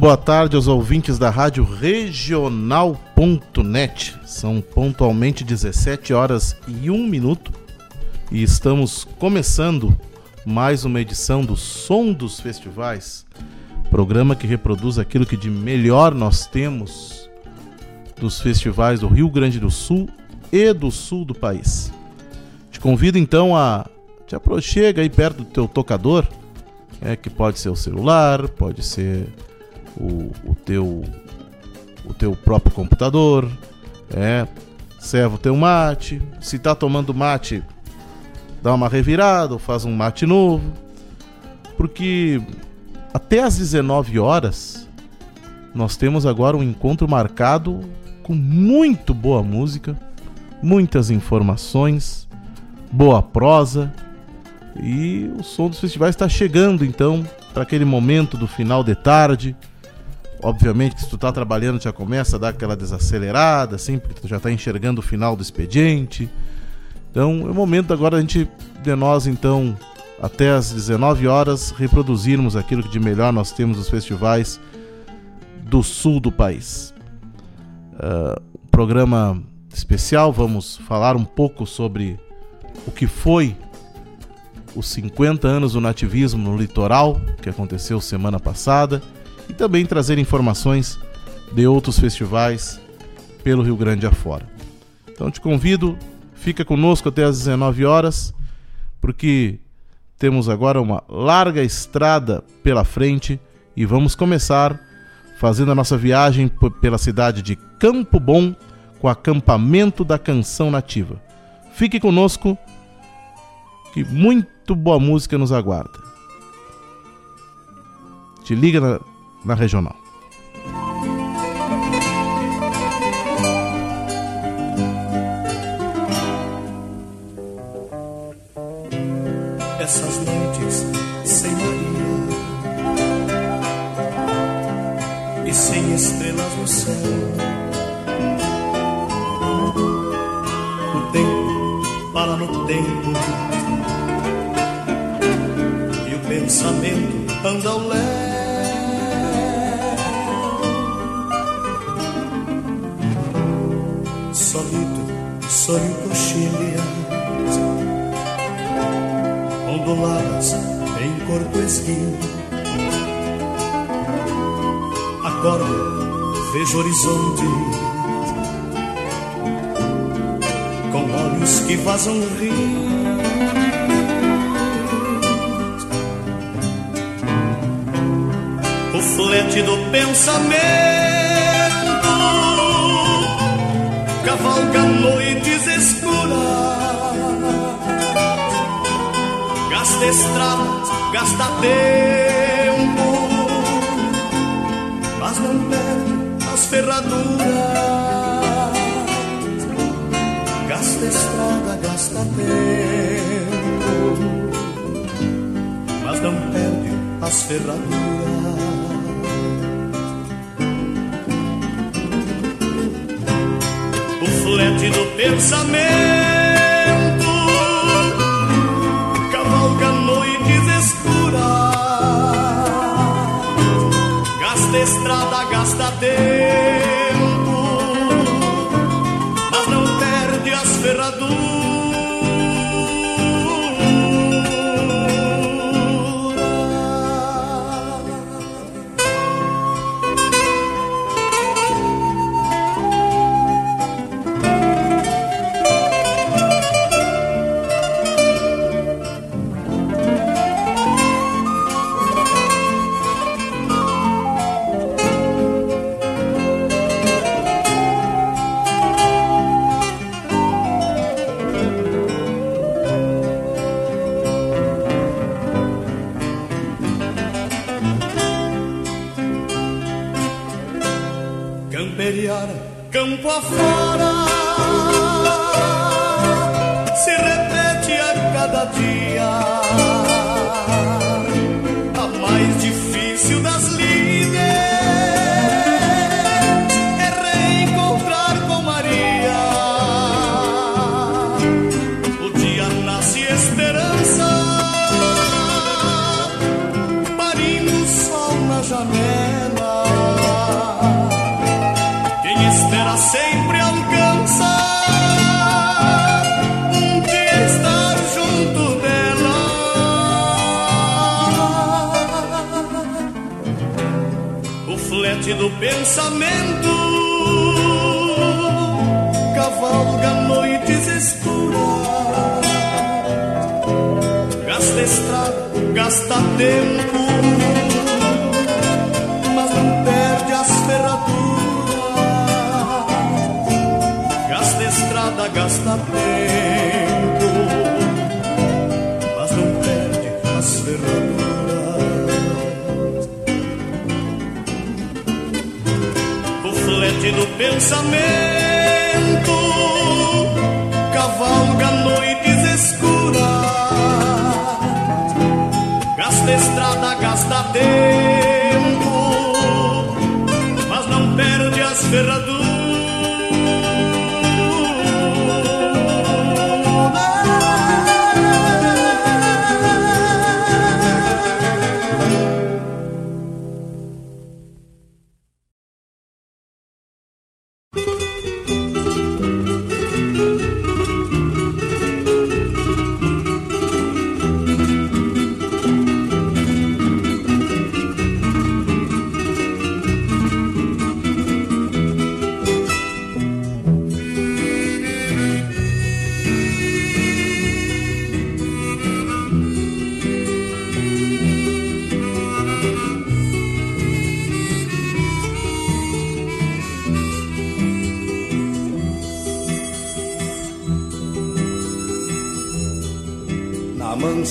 boa tarde aos ouvintes da Rádio Regional.net. São pontualmente 17 horas e 1 minuto e estamos começando mais uma edição do Som dos Festivais, programa que reproduz aquilo que de melhor nós temos dos festivais do Rio Grande do Sul e do sul do país. Te convido então a te aproxega aí perto do teu tocador, é que pode ser o celular, pode ser o, o teu o teu próprio computador, é, serve o teu mate, se tá tomando mate, dá uma revirada, ou faz um mate novo, porque até às 19 horas nós temos agora um encontro marcado com muito boa música, muitas informações, boa prosa. E o som dos festivais está chegando então para aquele momento do final de tarde Obviamente que se tu tá trabalhando já começa a dar aquela desacelerada, assim, porque tu já tá enxergando o final do expediente. Então é o momento agora a gente, de nós então, até às 19 horas, reproduzirmos aquilo que de melhor nós temos nos festivais do sul do país. Uh, programa especial, vamos falar um pouco sobre o que foi os 50 anos do nativismo no litoral, que aconteceu semana passada e também trazer informações de outros festivais pelo Rio Grande afora. Então te convido, fica conosco até às 19 horas, porque temos agora uma larga estrada pela frente e vamos começar fazendo a nossa viagem pela cidade de Campo Bom com o acampamento da canção nativa. Fique conosco que muito boa música nos aguarda. Te liga na na regional. Essas noites sem Maria e sem estrelas no céu. O tempo para no tempo e o pensamento anda ao léu. Sonho coxilhas onduladas em corpo esguio. Acordo, vejo horizonte com olhos que vazam rios. O flete do pensamento cavalga noites escuras, gasta estradas, gasta tempo, mas não perde as ferraduras. Gasta estrada, gasta tempo, mas não perde as ferraduras. Flete do pensamento. Cavalga noites escuras, gasta estrada, gasta tempo,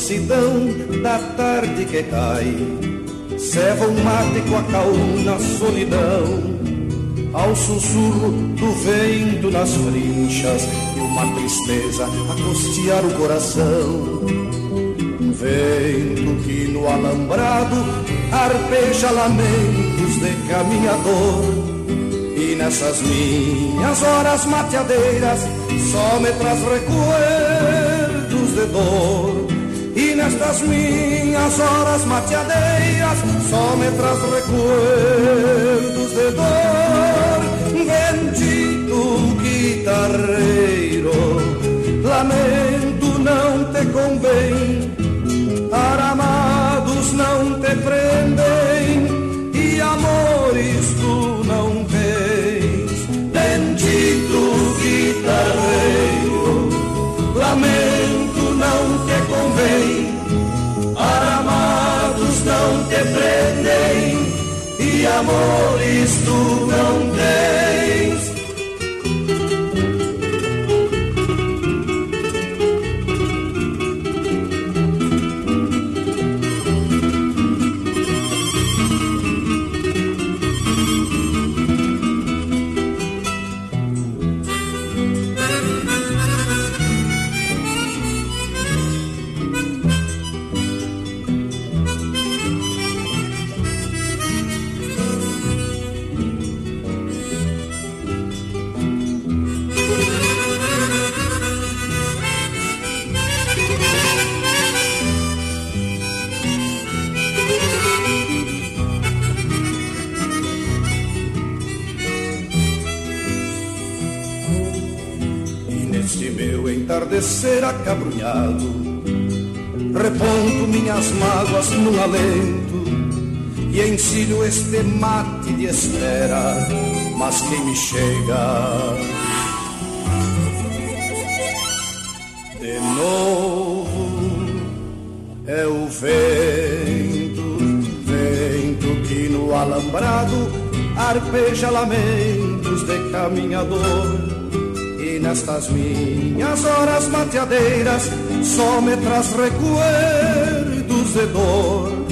mansidão da tarde que cai, ceva um mate com a calma solidão, ao sussurro do vento nas frinchas e uma tristeza a costear o coração. Vento que no alambrado arpeja lamentos de caminhador. E nessas minhas horas mateadeiras só me traz recuerdos de dor. E nestas minhas horas mateadeiras só me traz recuerdos de dor. Bendito guitarreiro, lamento não te convém, aramados não te prendem amores tu não tens. Entardecer acabrunhado, reponto minhas mágoas num alento e encilho este mate de espera, mas quem me chega de novo é o vento, vento que no alambrado arpeja lamentos de caminhador. Nestas minhas horas mateadeiras só me traz recuerdos de dor.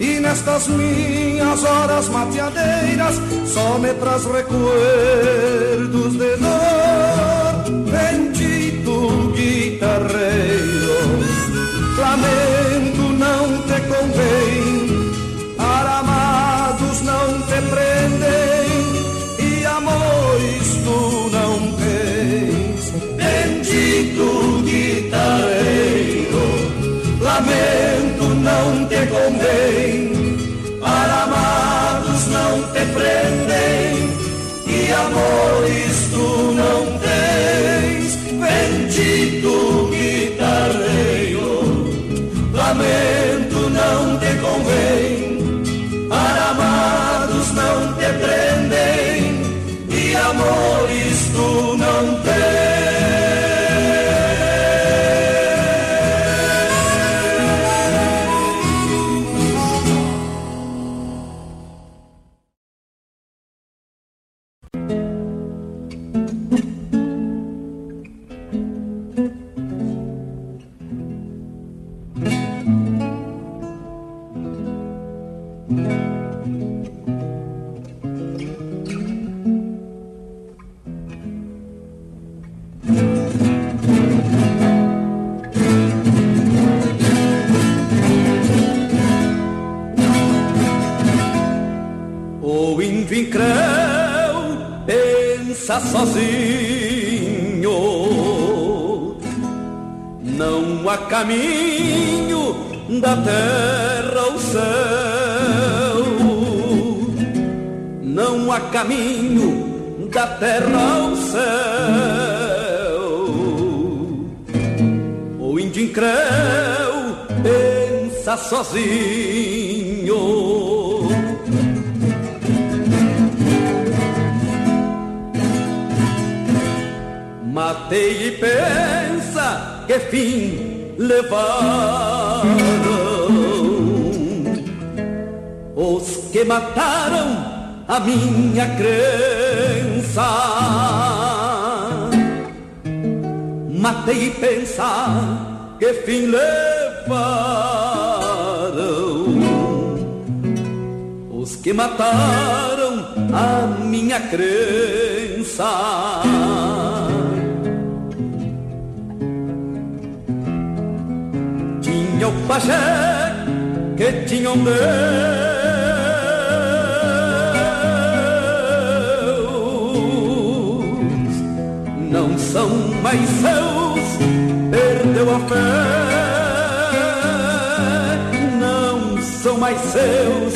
E nestas minhas horas mateadeiras Só me traz recuerdos de dor Bendito convém Para amados não te prendem E amores tu não tens. Bendito sozinho. Não há caminho da terra ao céu. Não há caminho da terra ao céu. O índio incréu pensa sozinho Matei e pensa que fim levaram Os que mataram a minha crença. Matei e pensa que fim levaram Os que mataram a minha crença tinha o pajé que tinha um Deus não são mais seus perdeu a fé não são mais seus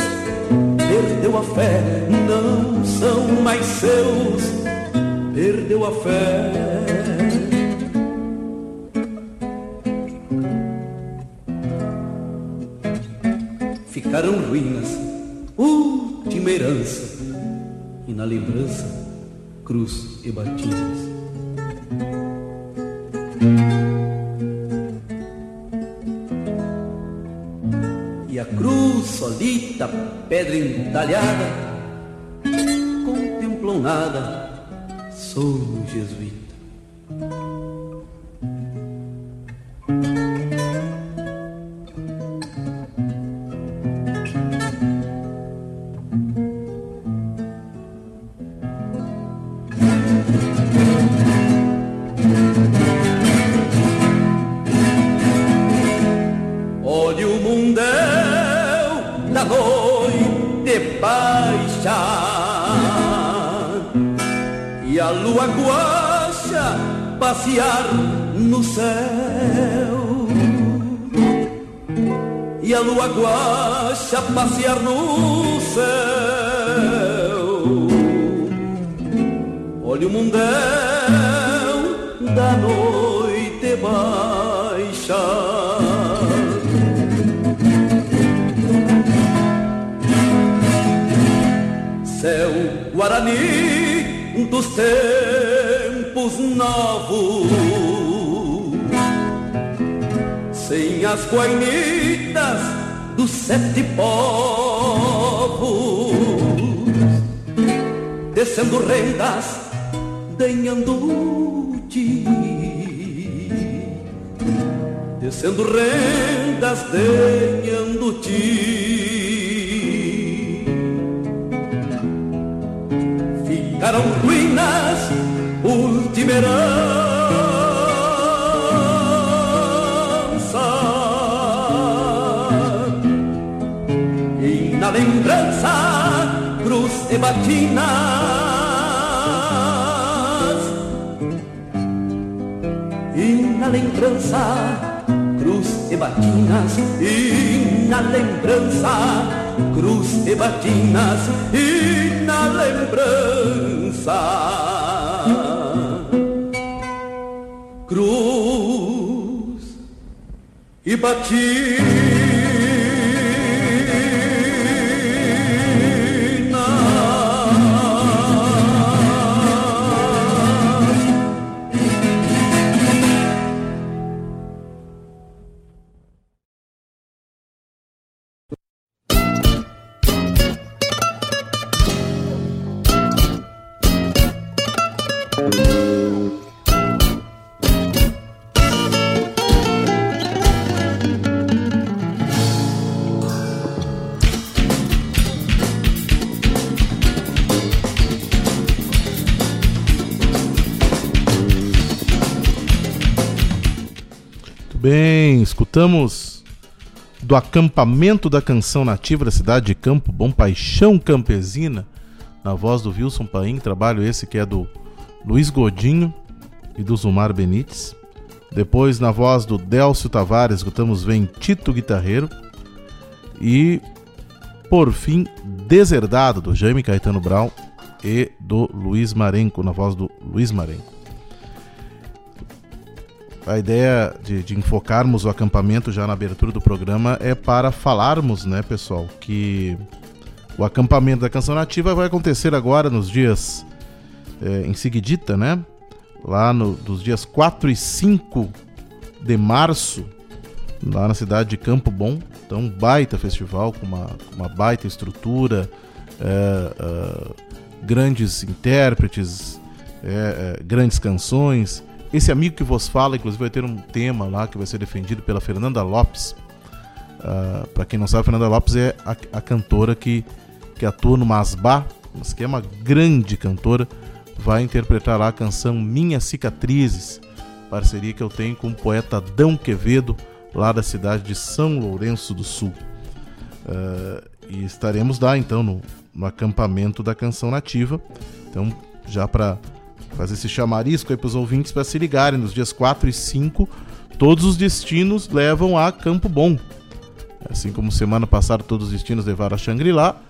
perdeu a fé não são mais seus perdeu a fé ficaram ruínas, última herança, e na lembrança, cruz e batismos. E a cruz solita, pedra entalhada, contemplou nada, sou jesuíta. Guacha passear no céu. Olhe o mundão da noite baixa. Céu guarani dos tempos novos, sem as guainitas sete povos, descendo rendas de ti, descendo rendas de ti. Ficaram ruínas ultimerãs cruz e batinas. E na lembrança, cruz e batinas. E na lembrança, cruz e batinas e na lembrança cruz e batinas bem, escutamos do acampamento da canção nativa da cidade de Campo Bom, Paixão Campesina, na voz do Wilson Paim, trabalho esse que é do Luiz Godinho e do Zumar Benites. Depois, na voz do Délcio Tavares, escutamos Vem Tito Guitarreiro. E, por fim, Deserdado, do Jaime Caetano Brown e do Luiz Marenco, na voz do Luiz Marenco a ideia de, de, enfocarmos o acampamento já na abertura do programa é para falarmos, né, pessoal, que o acampamento da Canção Nativa vai acontecer agora nos dias é, em seguidita, né? Lá no, dos dias 4 e 5 de março, lá na cidade de Campo Bom. Então, um baita festival com uma, uma baita estrutura, é, é, grandes intérpretes, grandes canções esse amigo que vos fala, inclusive, vai ter um tema lá que vai ser defendido pela Fernanda Lopes. Uh, ah, para quem não sabe, Fernanda Lopes é a, a, cantora que, que atua no Masbá, mas que é uma grande cantora. Vai interpretar lá a canção Minhas Cicatrizes, parceria que eu tenho com o poeta Dão Quevedo, lá da cidade de São Lourenço do Sul. Uh, e estaremos lá então no, no acampamento da canção nativa. Então, já para fazer esse chamarisco aí para os ouvintes para se ligarem. Nos dias 4 e 5, todos os destinos levam a Campo Bom. Assim como semana passada todos os destinos levaram a Xangri-Lá,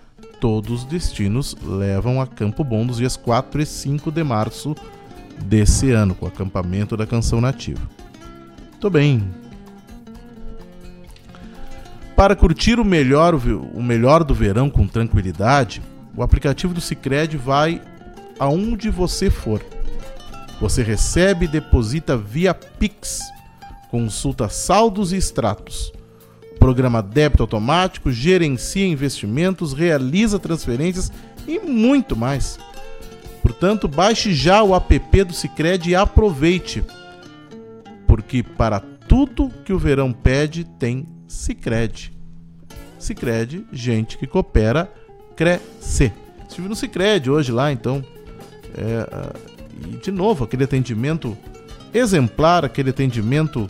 todos os destinos levam a Campo Bom nos dias 4 e 5 de março desse ano, com o acampamento da canção nativa. Tô bem. Para curtir o melhor, o melhor do verão com tranquilidade, o aplicativo do Cicred vai aonde você for. Você recebe e deposita via Pix. Consulta saldos e extratos. Programa débito automático, gerencia investimentos, realiza transferências e muito mais. Portanto, baixe já o app do Sicredi e aproveite. Porque para tudo que o verão pede, tem Sicredi. Sicredi, gente que coopera, cresce. Estive no Sicredi hoje lá, então é, e, de novo, aquele atendimento exemplar, aquele atendimento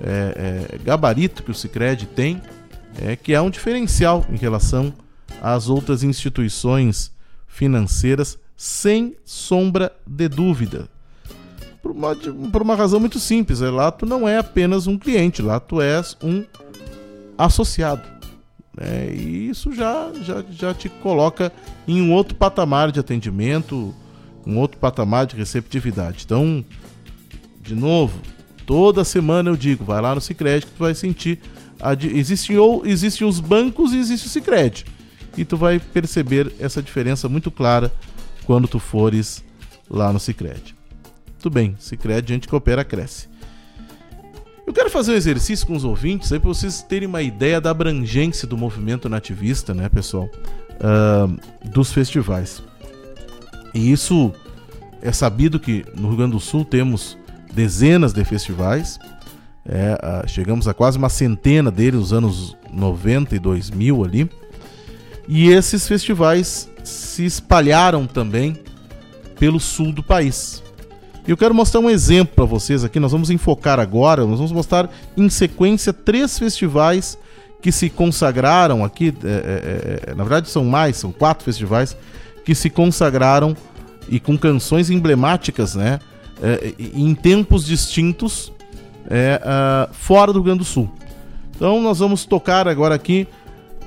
é, é, gabarito que o Cicred tem, é, que é um diferencial em relação às outras instituições financeiras, sem sombra de dúvida. Por uma, por uma razão muito simples, é, lá tu não é apenas um cliente, lá tu és um associado. É, e isso já, já, já te coloca em um outro patamar de atendimento, um outro patamar de receptividade. Então, de novo, toda semana eu digo, vai lá no Sicredi que tu vai sentir existem ou existem os bancos e existe o Sicredi. E tu vai perceber essa diferença muito clara quando tu fores lá no Sicredi. Tudo bem, Sicredi gente coopera cresce. Eu quero fazer um exercício com os ouvintes aí para vocês terem uma ideia da abrangência do movimento nativista, né, pessoal? Uh, dos festivais. E isso é sabido que no Rio Grande do Sul temos dezenas de festivais. É, chegamos a quase uma centena deles nos anos 90 e 2000 ali. E esses festivais se espalharam também pelo sul do país. E eu quero mostrar um exemplo para vocês aqui. Nós vamos enfocar agora, nós vamos mostrar em sequência três festivais que se consagraram aqui. É, é, é, na verdade, são mais, são quatro festivais que se consagraram e com canções emblemáticas, né? É, em tempos distintos é, uh, fora do Rio Grande do Sul. Então, nós vamos tocar agora aqui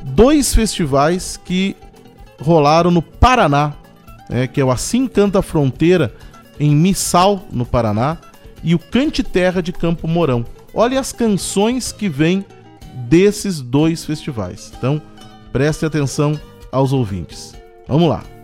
dois festivais que rolaram no Paraná, é, que é o Assim Canta a Fronteira em Missal, no Paraná, e o Cante Terra de Campo Mourão. Olha as canções que vêm desses dois festivais. Então, preste atenção aos ouvintes. Vamos lá.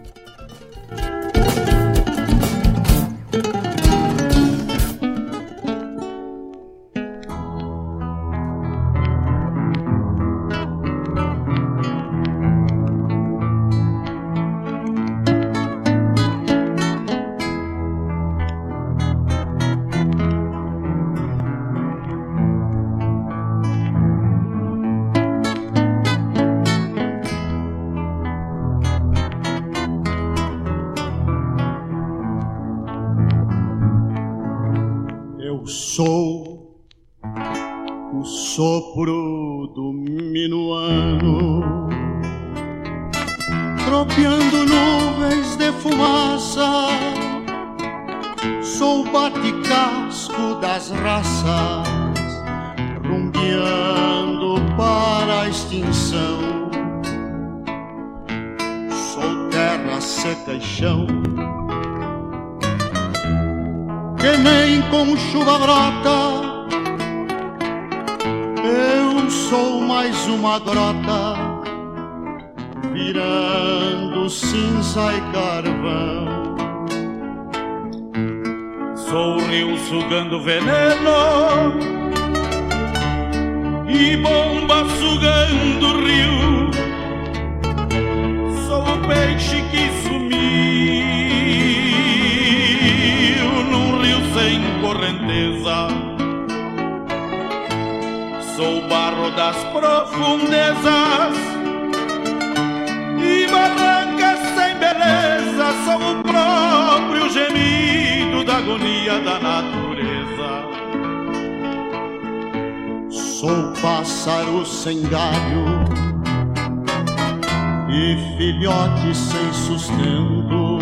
e filhote sem sustento.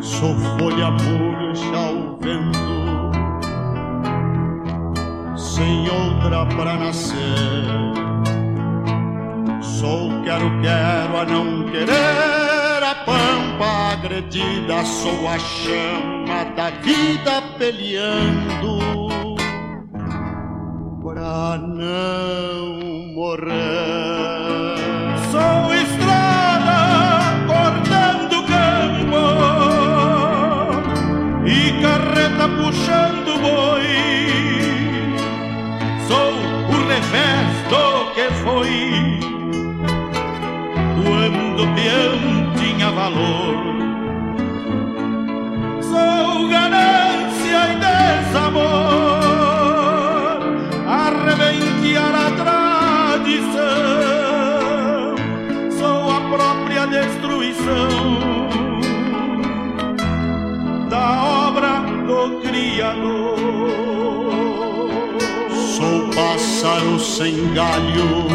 Sou folha murcha ao vento, sem outra pra nascer. Sou quero, quero a não querer, a pampa agredida. Sou a chama da vida peleando pra não morrer. Sou estrada cortando campo e carreta puxando boi. Sou o revés do que foi quando o peão tinha valor. Sou ganância e desamor. Sou pássaro sem galho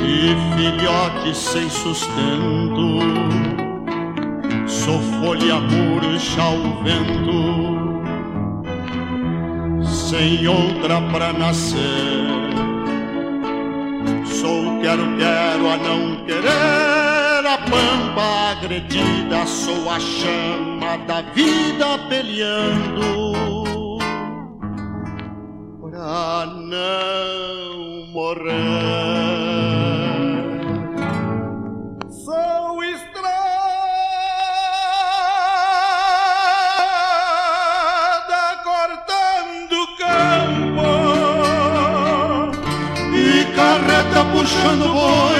e filhote sem sustento. Sou folha murcha ao vento, sem outra pra nascer. Sou quero-quero a não querer. Pamba agredida, sou a chama da vida peleando pra não morrer. Sou estrada cortando campo e carreta puxando boi.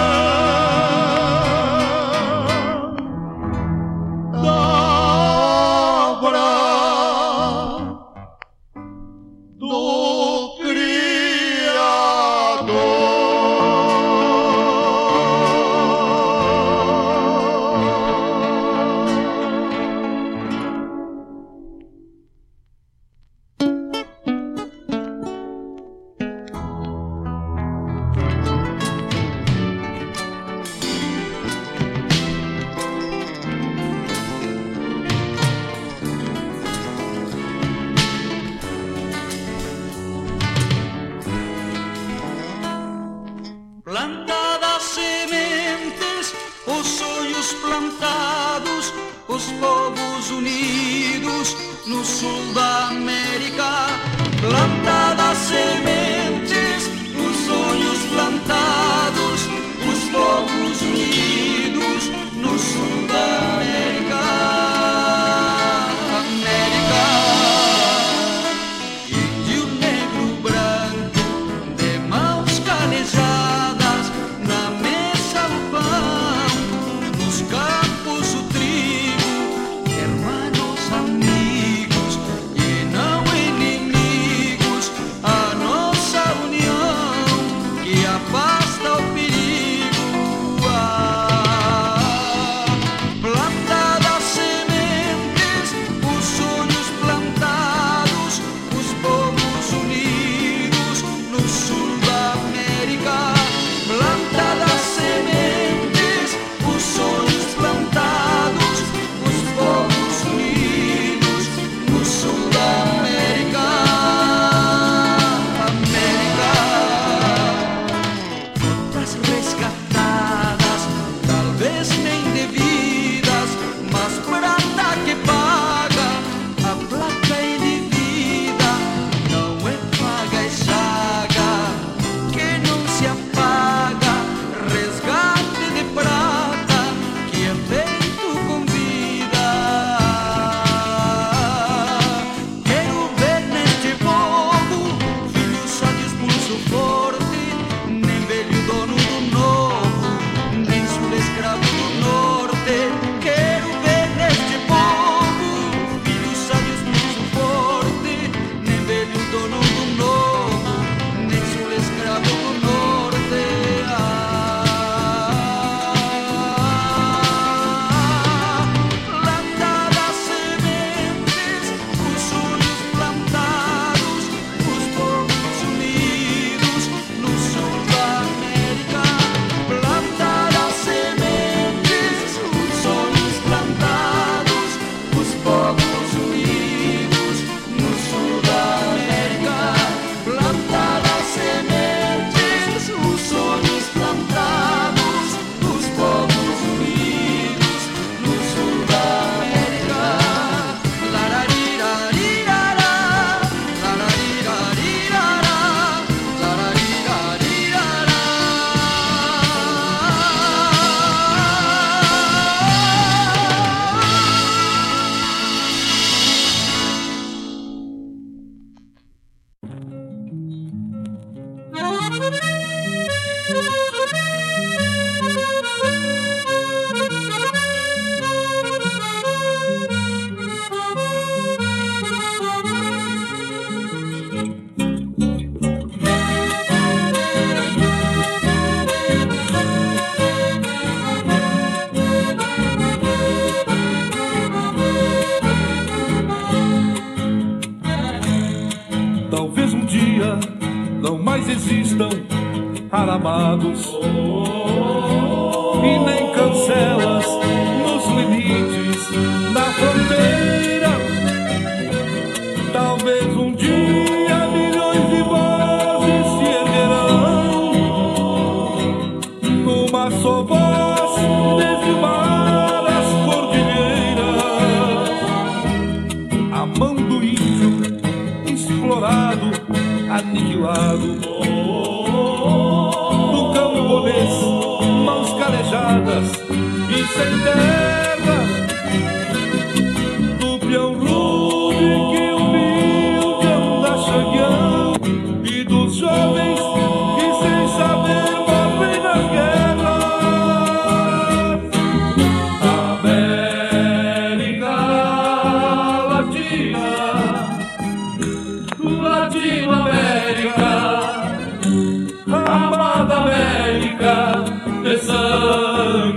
Destruição. Should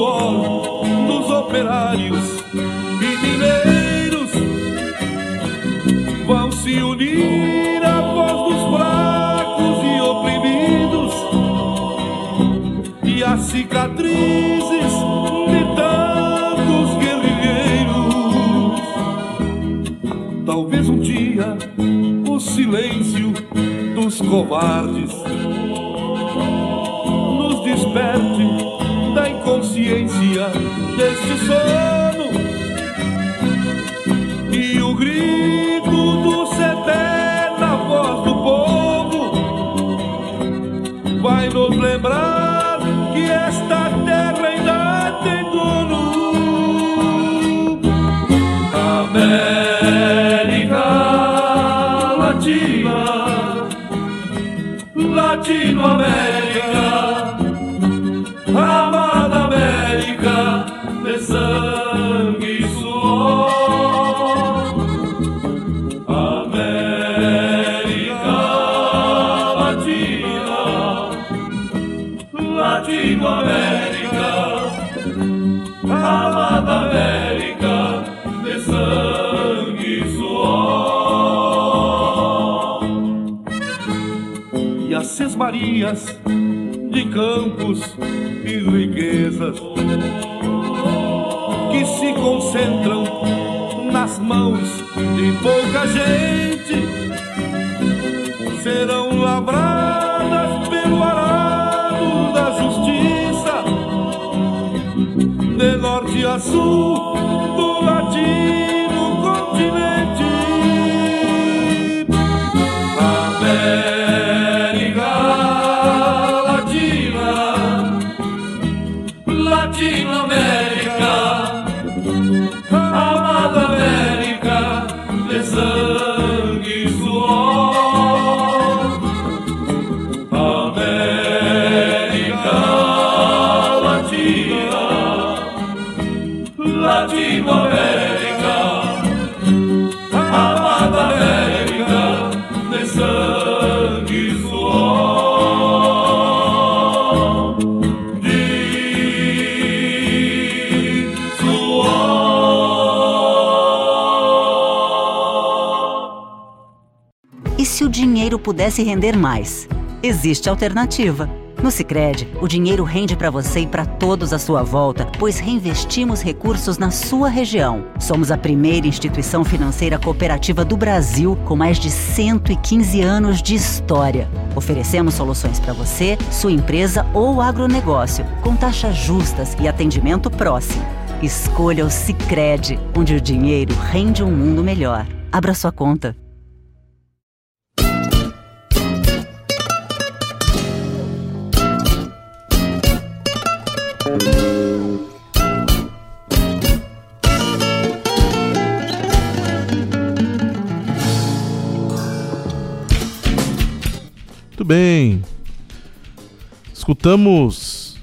suor dos operários e mineiros. Vão se unir à voz dos fracos e oprimidos. E as cicatrizes de tantos guerrilheiros. Talvez um dia o silêncio dos covardes nos desperte inconsciência deste sono e o grito do seté na voz do povo vai nos lembrar que esta terra ainda tem dono. América Latina, Latinoamérica De campos e riquezas que se concentram nas mãos de pouca gente. Serão lavradas pelo arado da justiça de norte a sul pudesse render mais? Existe alternativa. No Sicredi, o dinheiro rende para você e para todos à sua volta, pois reinvestimos recursos na sua região. Somos a primeira instituição financeira cooperativa do Brasil com mais de 115 anos de história. Oferecemos soluções para você, sua empresa ou agronegócio, com taxas justas e atendimento próximo. Escolha o Sicredi, onde o dinheiro rende um mundo melhor. Abra sua conta. Muito bem. Escutamos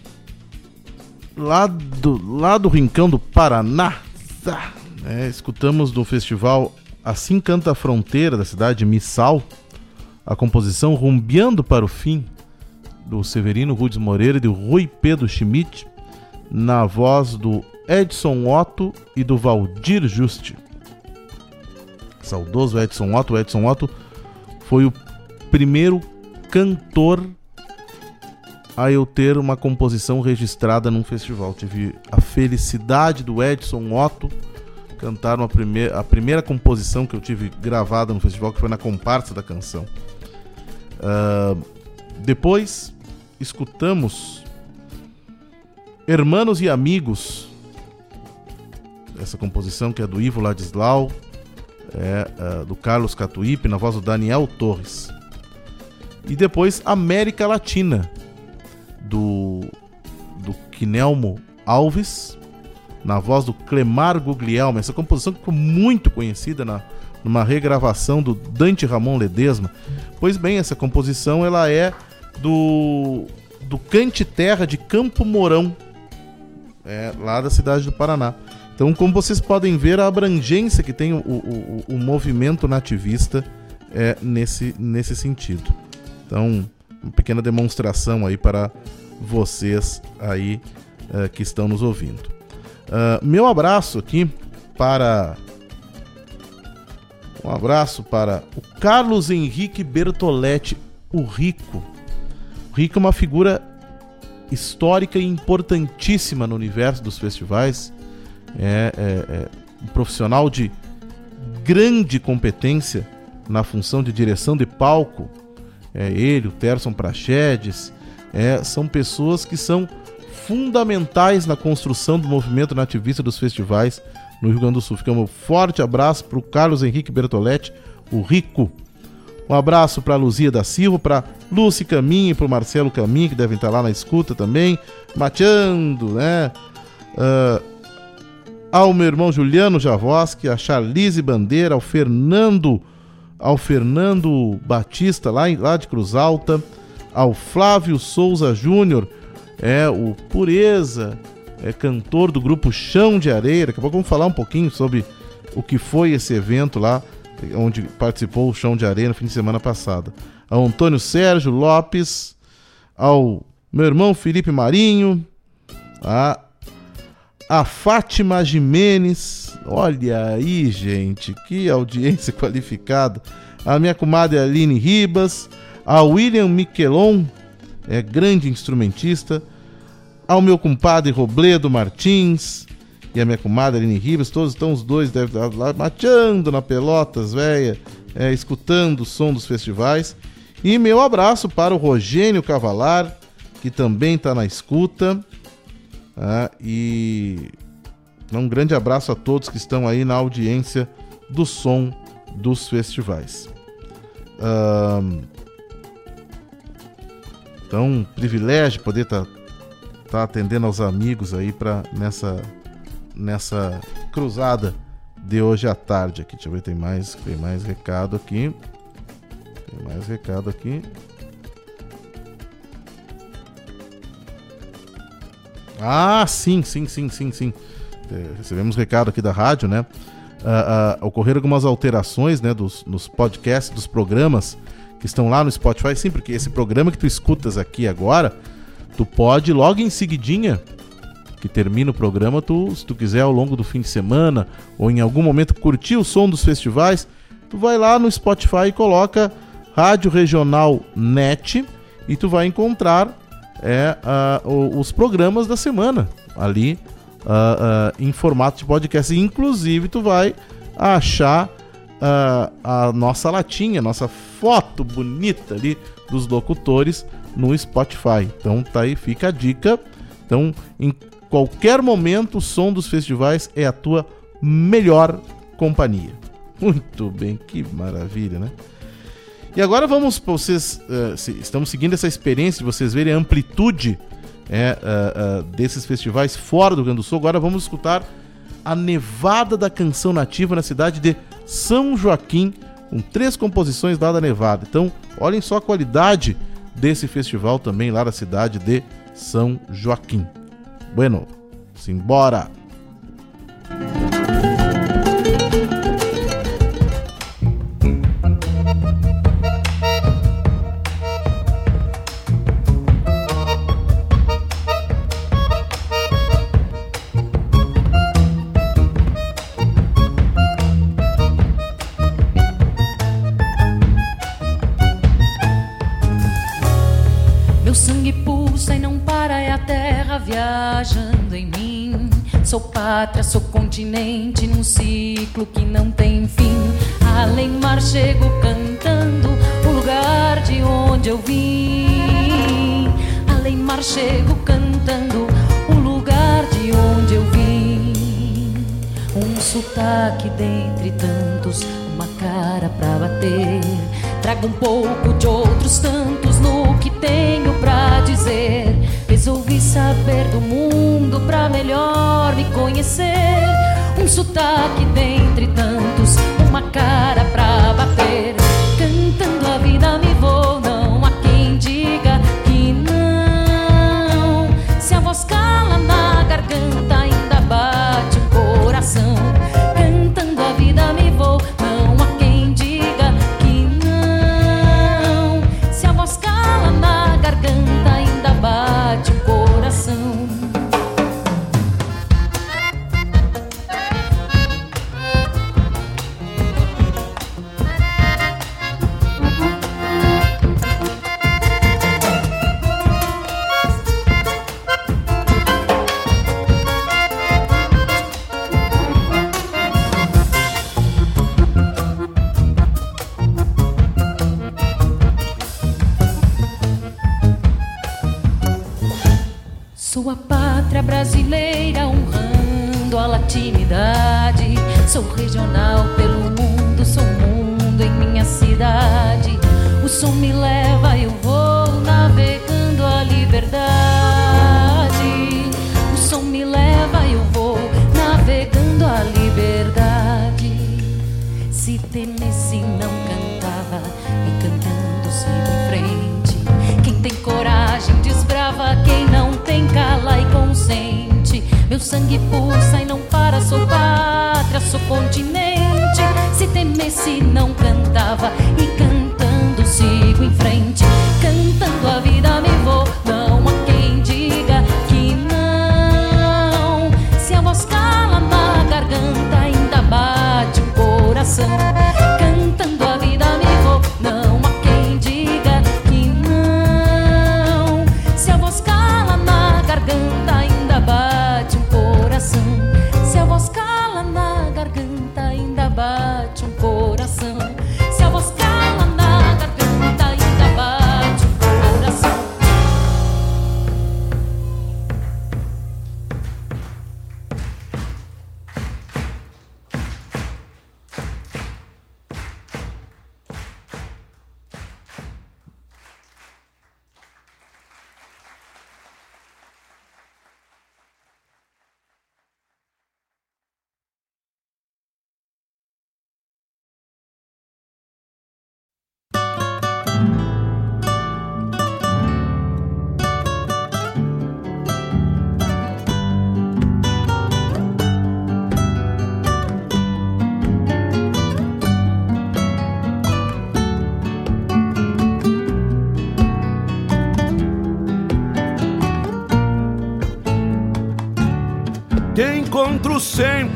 lá do, lá do Rincão do Paraná. tá, né, escutamos do festival Assim Canta a Fronteira da cidade de Missal a composição Rumbeando para o Fim do Severino Rudes Moreira e do Rui Pedro Schmidt na voz do Edson Otto e do Valdir Juste. Saudoso Edson Otto. O Edson Otto foi o primeiro cantor a eu ter uma composição registrada num festival. Tive a felicidade do Edson Otto cantar uma prime a primeira composição que eu tive gravada no festival, que foi na comparsa da canção. Uh, depois escutamos Hermanos e Amigos, essa composição que é do Ivo Ladislau, é, uh, do Carlos Catuípe, na voz do Daniel Torres. E depois América Latina, do, do Quinelmo Alves, na voz do Clemar Guglielmo. Essa composição ficou muito conhecida na, numa regravação do Dante Ramon Ledesma. Pois bem, essa composição ela é do, do Cante Terra de Campo Mourão, é, lá da cidade do Paraná. Então, como vocês podem ver, a abrangência que tem o, o, o movimento nativista é nesse, nesse sentido. Então, uma pequena demonstração aí para vocês aí uh, que estão nos ouvindo. Uh, meu abraço aqui para um abraço para o Carlos Henrique Bertoletti, o Rico. O Rico é uma figura histórica e importantíssima no universo dos festivais é, é, é um profissional de grande competência na função de direção de palco. É ele, o Terson Prachedes, é, são pessoas que são fundamentais na construção do movimento nativista dos festivais no Rio Grande do Sul. Ficamos um forte abraço para o Carlos Henrique Bertoletti, o Rico. Um abraço para Luzia da Silva, para Lúcia Caminho e para o Marcelo Caminho, que devem estar lá na escuta também, mateando, né? Uh, ao meu irmão Juliano Javoski, a Charlize Bandeira, ao Fernando, ao Fernando Batista, lá, lá de Cruz Alta, ao Flávio Souza Júnior, é o Pureza, é cantor do grupo Chão de Areia. Daqui a pouco vamos falar um pouquinho sobre o que foi esse evento lá, onde participou o Chão de Areia no fim de semana passada. Ao Antônio Sérgio Lopes, ao meu irmão Felipe Marinho, a a Fátima Jimenez. Olha aí, gente, que audiência qualificada. A minha comadre Aline Ribas, a William Miquelon, é grande instrumentista, ao meu compadre Robledo Martins e a minha comadre Aline Ribas, todos estão os dois devem estar lá mateando na Pelotas, velha, é, escutando o som dos festivais. E meu abraço para o Rogênio Cavalar, que também está na escuta. Ah, e um grande abraço a todos que estão aí na audiência do som dos festivais. então, um privilégio poder estar tá, tá atendendo aos amigos aí para nessa nessa cruzada de hoje à tarde aqui. Deixa eu ver, tem mais, tem mais recado aqui. Tem mais recado aqui. Ah, sim, sim, sim, sim, sim. É, recebemos recado aqui da rádio, né? Uh, uh, ocorreram algumas alterações né, dos, nos podcasts, dos programas que estão lá no Spotify. Sim, porque esse programa que tu escutas aqui agora, tu pode logo em seguidinha, que termina o programa, tu, se tu quiser ao longo do fim de semana ou em algum momento curtir o som dos festivais, tu vai lá no Spotify e coloca Rádio Regional Net e tu vai encontrar é uh, os programas da semana ali uh, uh, em formato de podcast. Inclusive, tu vai achar a nossa latinha, nossa foto bonita ali dos locutores no Spotify. Então tá aí, fica a dica. Então, em qualquer momento, o som dos festivais é a tua melhor companhia. Muito bem, que maravilha, né? E agora vamos para vocês. Uh, se, estamos seguindo essa experiência de vocês verem a amplitude é, uh, uh, desses festivais fora do Rio Grande do Sul. Agora vamos escutar a Nevada da Canção Nativa na cidade de São Joaquim, com três composições lá da Nevada. Então, olhem só a qualidade desse festival também lá da cidade de São Joaquim. Bueno, simbora! Sou pátria, sou continente num ciclo que não tem fim. Além mar chego cantando o lugar de onde eu vim. Além mar chego cantando o lugar de onde eu vim. Um sotaque dentre tantos, uma cara pra bater. Trago um pouco de outros tantos no que tenho pra dizer Resolvi saber do mundo pra melhor me conhecer. Um sotaque dentre tantos, uma cara pra bater. Cantando a vida me vou, não há quem diga que não. Se a voz cala na garganta, temesse, não cantava,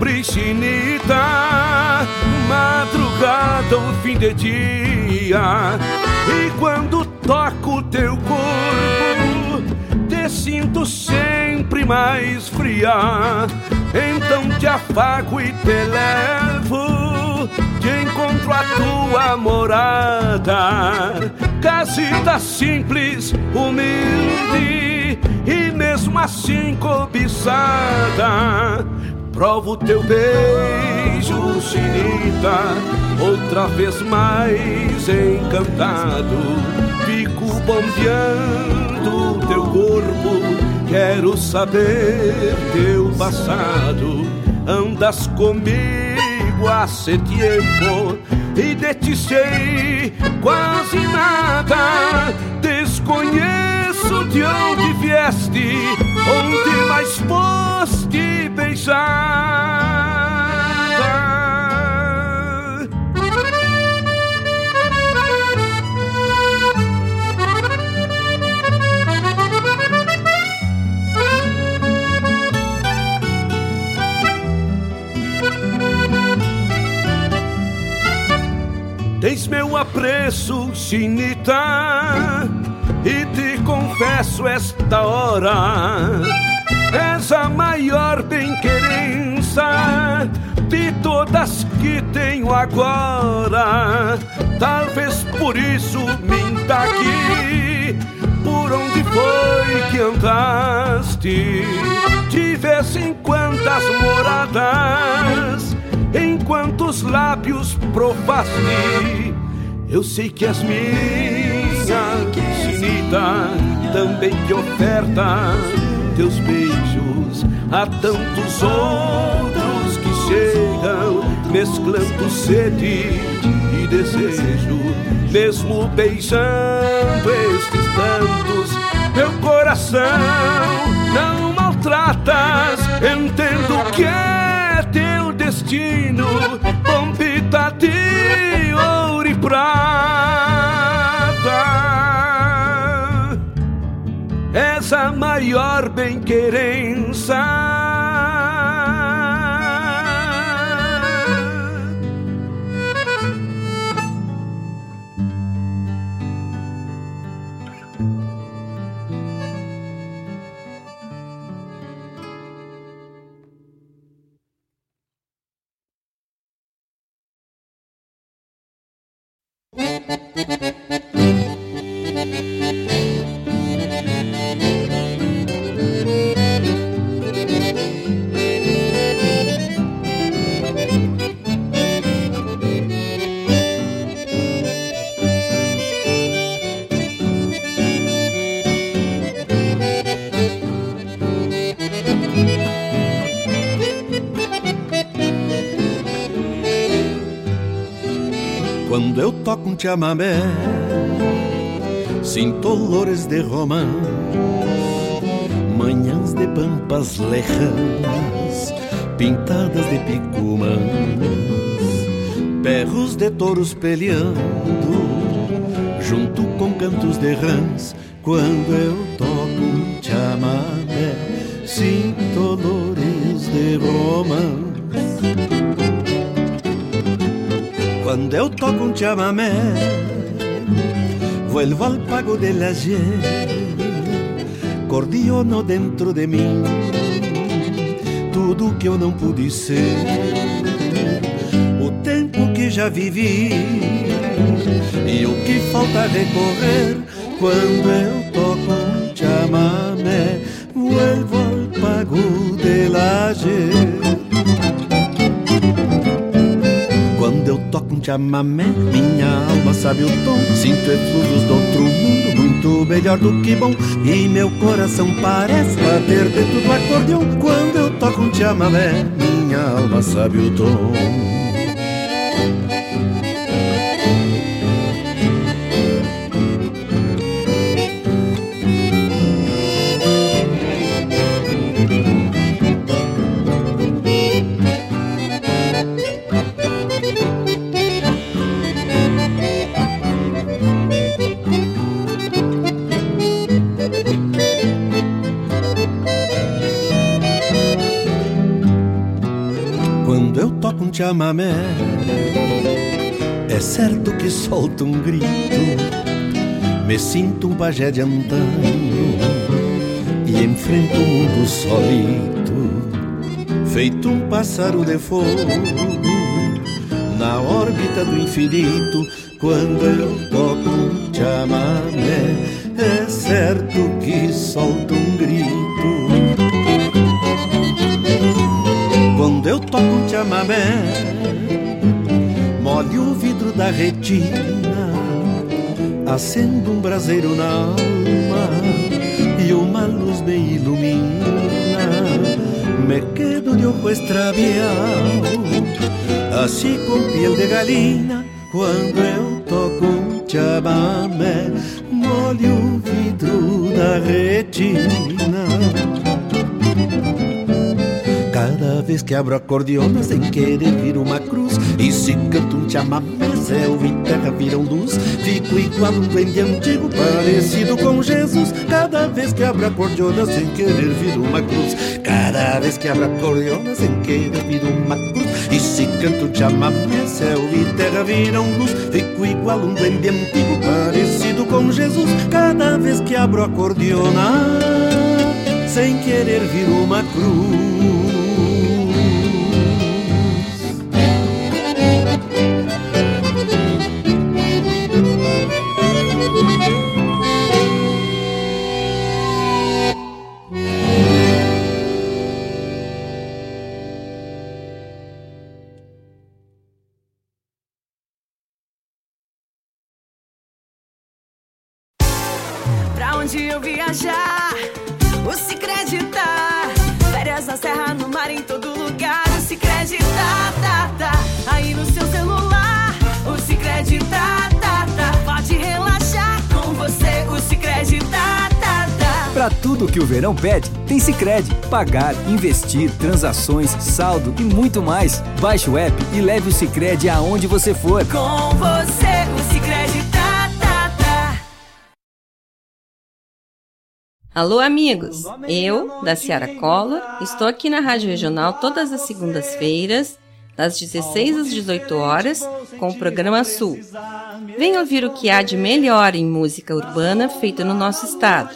sempre, chinita, madrugada ou fim de dia. E quando toco teu corpo, te sinto sempre mais fria. Então te afago e te levo, te encontro a tua morada. Casita simples, humilde e mesmo assim cobiçada. Provo teu beijo, chinita, outra vez mais encantado. Fico bombeando teu corpo, quero saber teu passado. Andas comigo há tempo e de ti sei quase nada. Desconheço de onde vieste, onde mais foste beijada. Tens meu apreço, chinita, e te confesso esta hora. És a maior bem-querença de todas que tenho agora. Talvez por isso minta aqui, por onde foi que andaste. Em quantas moradas em quantos lábios provaste. Eu sei que és minha, chinita, também te oferta teus beijos a tantos outros que chegam mesclando sede e desejo, mesmo beijando estes tantos, meu coração não maltratas, entendo que é teu destino, bombita de ouro e prata. Maior bem-querença chamamé Sinto olores de romã Manhãs de pampas lejanas Pintadas de picumãs Perros de touros peleando Junto com cantos de rãs Quando eu toco um chamamé Sinto olores de romã Cuando eu toco un chamamé, vuelvo al pago del ayer, cordiono dentro de mim, tudo que eu não pude ser, o tempo que já vivi e o que falta recorrer quando eu toco um chamamé, chamamé Minha alma sabe o tom. Sinto eflúvios do outro mundo Muito melhor do que bom. E meu coração parece bater dentro do acordeão. Quando eu toco um chamamé Minha alma sabe o tom chamamé É certo que solto um grito Me sinto um pajé de antanho E enfrento o mundo solito. Feito um pássaro de fogo Na órbita do infinito Quando eu toco um chamamé É certo que solto um grito chamamé Molhe o vidro da retina Acendo um braseiro na alma E uma luz me ilumina Me quedo de ojo extraviado Assim com piel de galina Quando eu toco um chamamé abro acordeona sem querer vir uma cruz. E se canto um chamamé, céu e terra viram luz. Fico igual um duende antigo parecido com Jesus. Cada vez que abro acordeona sem querer vir uma cruz. Cada vez que abro acordeona sem querer vir uma cruz. E se canto um chamamé, céu e terra viram luz. Fico igual um duende antigo parecido com Jesus. Cada vez que abro acordeona sem querer vir uma cruz Cicred. Pagar, investir, transações, saldo e muito mais. Baixe o app e leve o Cicred aonde você for. Com você, o Cicred tá, tá, tá. Alô, amigos! Eu, da Ciara Collor, estou aqui na Rádio Regional todas as segundas-feiras, das 16 às 18 horas, com o programa Sul. Venha ouvir o que há de melhor em música urbana feita no nosso estado,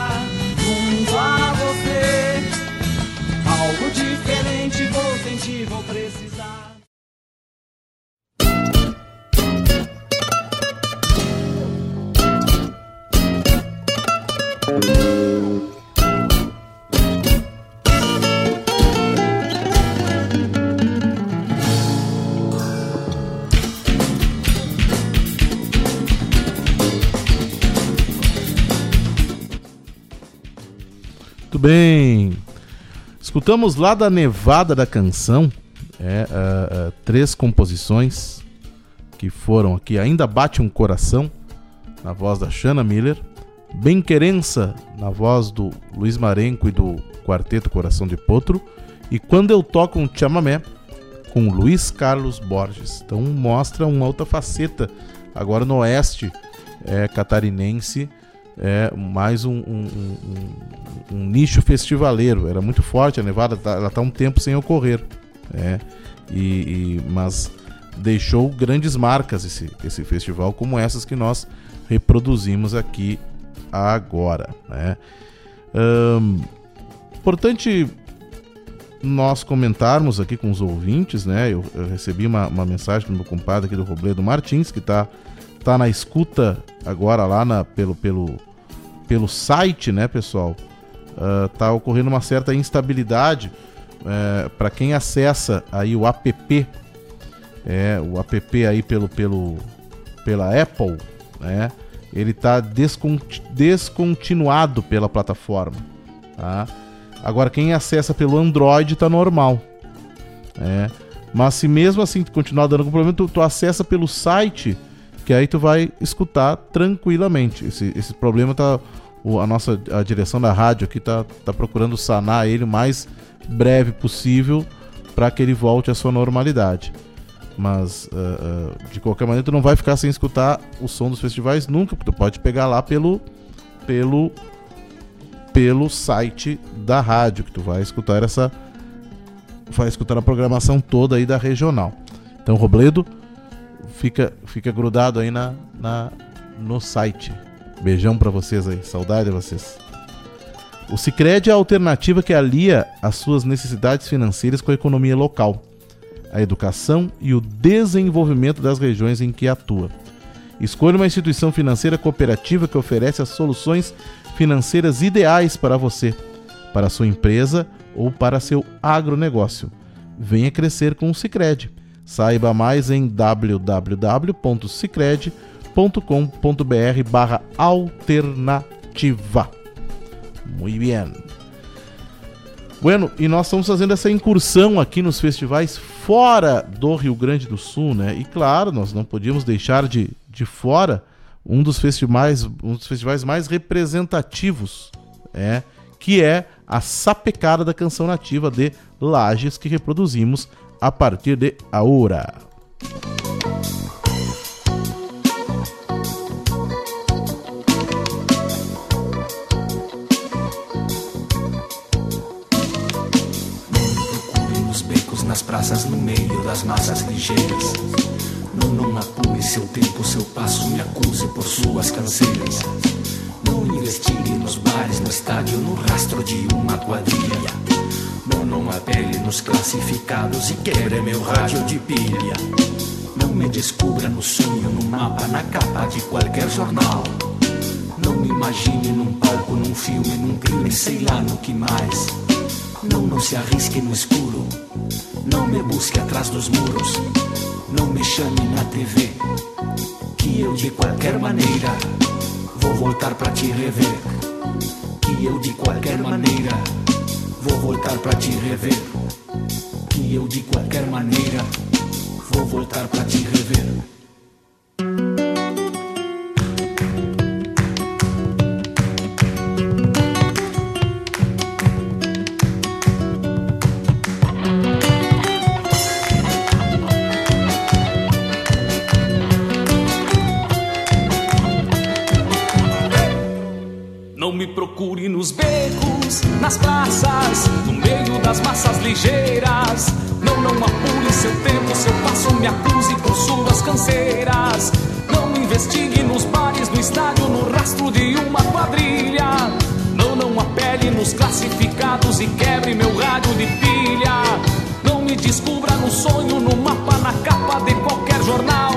Bem. Escutamos lá da Nevada da Canção é, uh, uh, três composições que foram aqui. Ainda Bate um Coração, na voz da Shanna Miller. Bem Querença, na voz do Luiz Marenco e do Quarteto Coração de Potro. E Quando Eu Toco um Chamamé, com Luiz Carlos Borges. Então mostra uma outra faceta agora no oeste é, catarinense é mais um, um, um, um, nicho festivaleiro. Era muito forte a Nevada, tá, ela está um tempo sem ocorrer. É, e, e, mas deixou grandes marcas esse, esse festival, como essas que nós reproduzimos aqui agora. Né? Importante nós comentarmos aqui com os ouvintes, né? Eu, eu recebi uma, uma, mensagem do meu compadre aqui do Robledo Martins, que está tá na escuta agora lá na, pelo, pelo, pelo site, né, pessoal? Uh, tá ocorrendo uma certa instabilidade uh, para quem acessa aí o app, é, o app aí pelo, pelo, pela Apple, né? Ele tá desconti descontinuado pela plataforma, tá? Agora quem acessa pelo Android tá normal, é. Mas se mesmo assim continuar dando problema, tu, tu acessa pelo site que aí tu vai escutar tranquilamente. Esse, esse problema tá. O, a nossa a direção da rádio aqui tá, tá procurando sanar ele o mais breve possível para que ele volte à sua normalidade. Mas, uh, uh, de qualquer maneira, tu não vai ficar sem escutar o som dos festivais nunca, porque tu pode pegar lá pelo, pelo, pelo site da rádio, que tu vai escutar essa. Vai escutar a programação toda aí da regional. Então, Robledo, fica, fica grudado aí na, na, no site. Beijão para vocês aí, saudade de vocês. O Sicredi é a alternativa que alia as suas necessidades financeiras com a economia local, a educação e o desenvolvimento das regiões em que atua. Escolha uma instituição financeira cooperativa que oferece as soluções financeiras ideais para você, para sua empresa ou para seu agronegócio. Venha crescer com o Sicredi. Saiba mais em www.cicred.com.br barra alternativa. Muito bem. Bueno, e nós estamos fazendo essa incursão aqui nos festivais fora do Rio Grande do Sul, né? E claro, nós não podíamos deixar de, de fora um dos festivais, um dos festivais mais representativos, é, que é a Sapecada da Canção Nativa de Lages, que reproduzimos a partir de ahora. Nas praças, no meio das massas ligeiras. Não, não apure seu tempo, seu passo, me acuse por suas canseiras. Não investigue nos bares, no estádio, no rastro de uma quadrilha. Não, não apele nos classificados e quebre meu rádio de pilha. Não, me descubra no sonho, no mapa, na capa de qualquer jornal. Não me imagine num palco, num filme, num crime, sei lá no que mais. Não, não se arrisque no escuro. Não me busque atrás dos muros. Não me chame na TV. Que eu de qualquer maneira vou voltar para te rever. Que eu de qualquer maneira vou voltar para te rever. Que eu de qualquer maneira vou voltar para te rever. Me procure nos becos, nas praças, no meio das massas ligeiras. Não, não apure seu tempo, seu passo, me acuse por suas canseiras. Não investigue nos bares, no estádio, no rastro de uma quadrilha. Não, não apele nos classificados e quebre meu rádio de pilha. Não me descubra no sonho, no mapa, na capa de qualquer jornal.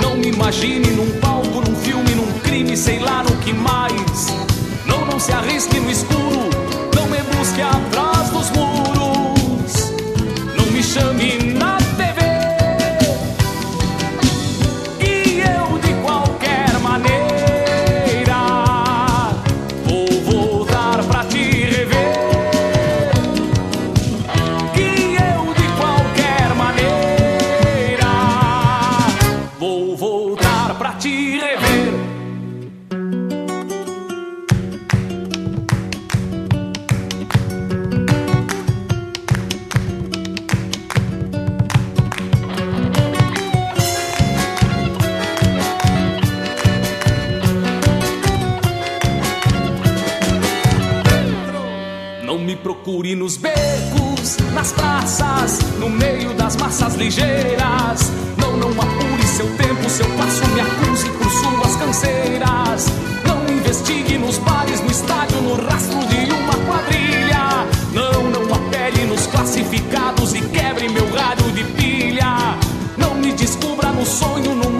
Não me imagine num palco, num filme, num crime, sei lá no que mais. Se arrisque no escuro, não me busque atrás dos muros. Não me chame procure nos becos, nas praças, no meio das massas ligeiras. Não, não apure seu tempo, seu passo, me acuse por suas canseiras. Não investigue nos bares, no estádio, no rastro de uma quadrilha. Não, não apele nos classificados e quebre meu rádio de pilha. Não me descubra no sonho, no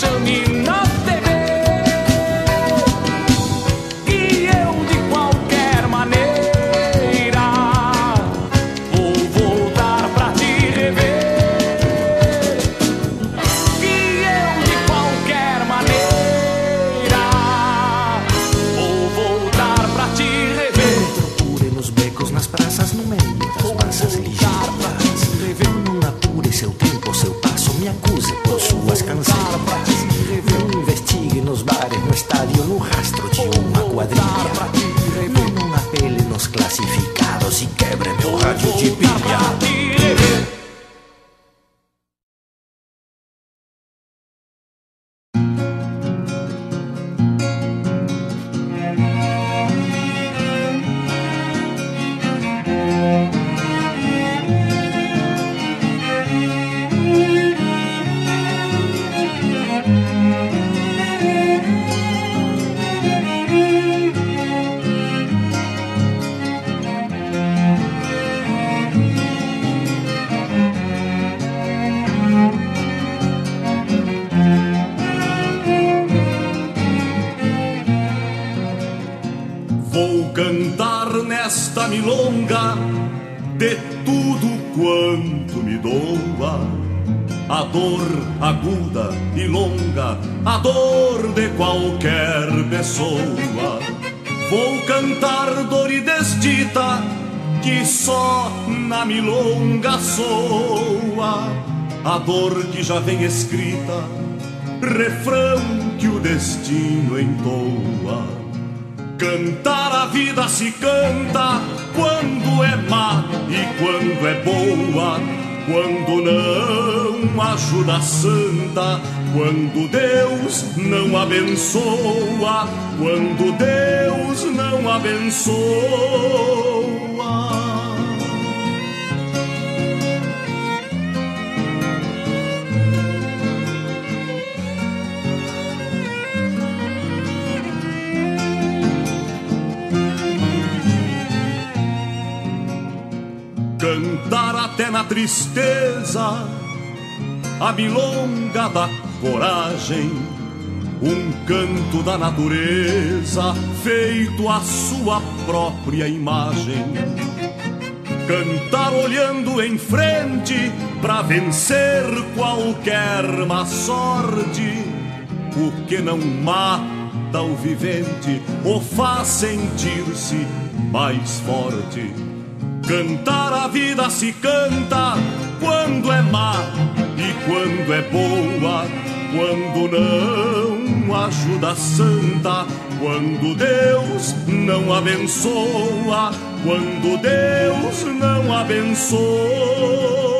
Não me de pilha. Dor que já vem escrita, refrão que o destino entoa. Cantar a vida se canta quando é má e quando é boa, quando não ajuda a santa, quando Deus não abençoa, quando Deus não abençoa. Tristeza a milonga da coragem, um canto da natureza feito à sua própria imagem. Cantar olhando em frente para vencer qualquer má sorte, o que não mata o vivente o faz sentir-se mais forte. Cantar a vida se canta quando é má e quando é boa, quando não ajuda santa, quando Deus não abençoa, quando Deus não abençoa.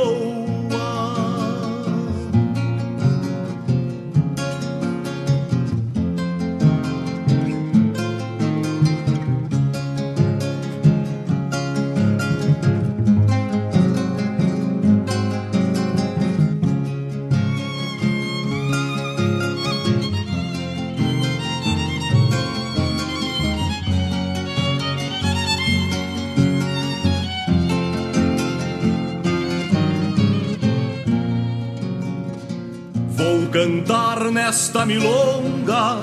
Cantar nesta milonga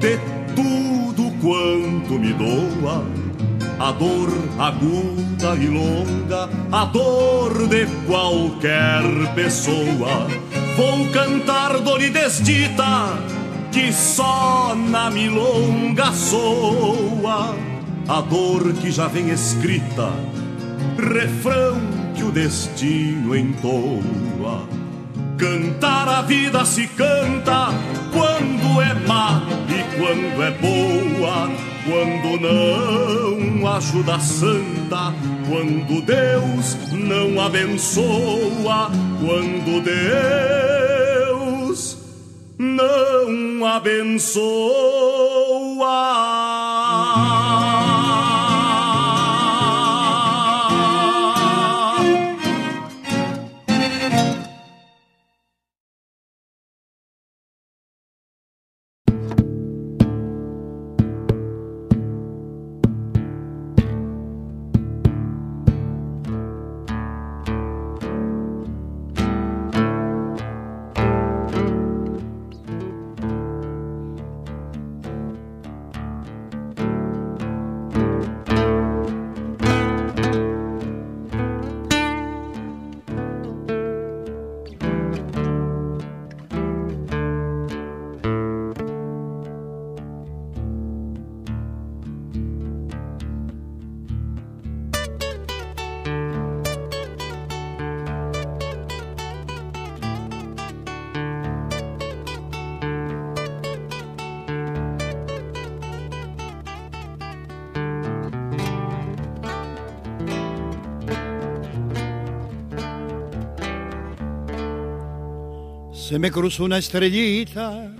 de tudo quanto me doa. A dor aguda e longa, a dor de qualquer pessoa. Vou cantar dor e desdita, que só na milonga soa. A dor que já vem escrita, refrão que o destino entoa Cantar a vida se canta quando é má e quando é boa, quando não ajuda santa, quando Deus não abençoa, quando Deus não abençoa. Se me cruzó una estrellita,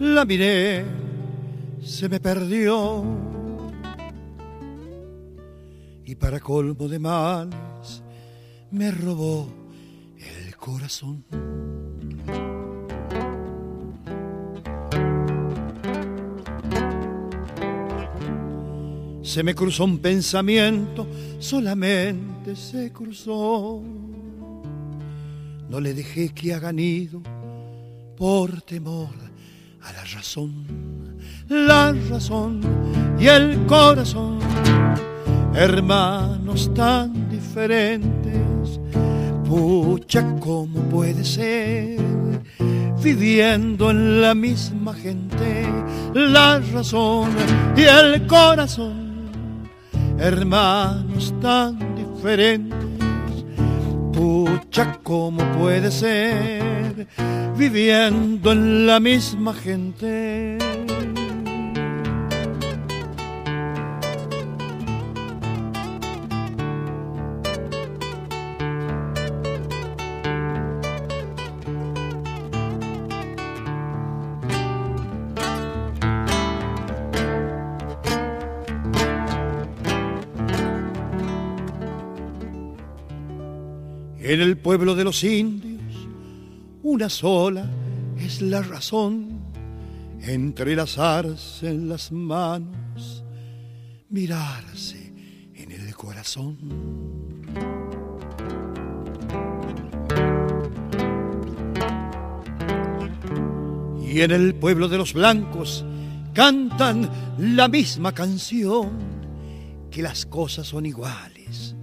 la miré, se me perdió. Y para colmo de males, me robó el corazón. Se me cruzó un pensamiento, solamente se cruzó no le dejé que haga nido por temor a la razón, la razón y el corazón, hermanos tan diferentes, pucha, ¿cómo puede ser? Viviendo en la misma gente, la razón y el corazón, hermanos tan diferentes Pucha, ¿cómo puede ser viviendo en la misma gente? En el pueblo de los indios, una sola es la razón, entrelazarse en las manos, mirarse en el corazón. Y en el pueblo de los blancos cantan la misma canción, que las cosas son iguales,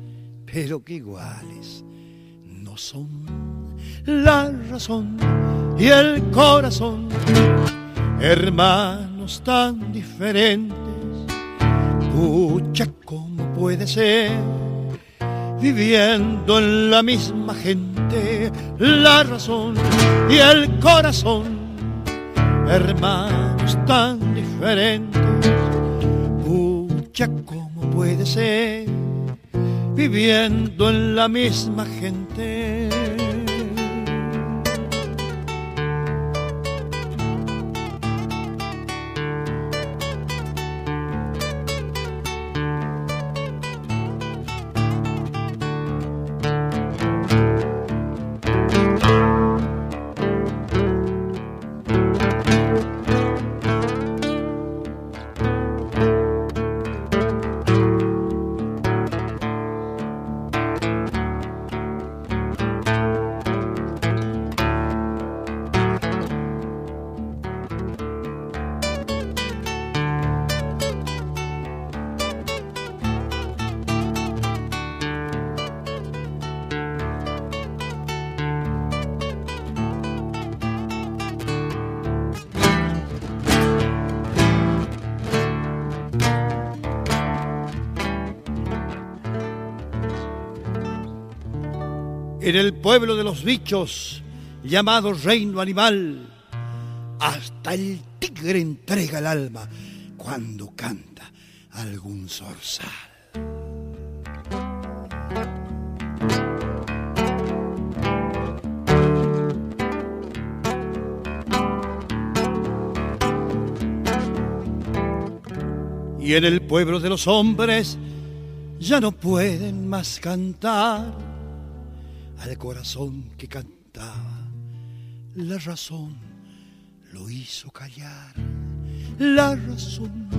pero que iguales La razón y el corazón, hermanos tan diferentes, pucha, ¿cómo puede ser? Viviendo en la misma gente, la razón y el corazón hermanos tan diferentes. Pucha, ¿cómo puede ser viviendo en la misma gente? En el pueblo de los bichos, llamado reino animal, hasta el tigre entrega el alma cuando canta algún zorzal. Y en el pueblo de los hombres ya no pueden más cantar al corazón que cantaba. La razón lo hizo callar. La razón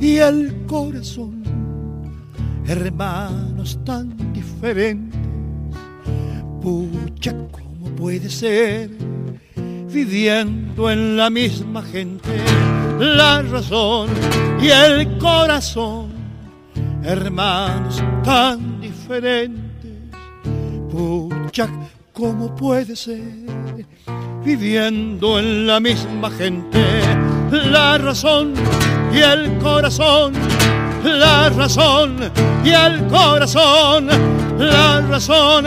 y el corazón, hermanos tan diferentes. Pucha, ¿cómo puede ser? Viviendo en la misma gente, la razón y el corazón, hermanos tan diferentes. Pucha, ¿cómo puede ser? Viviendo en la misma gente, la razón y el corazón, la razón y el corazón, la razón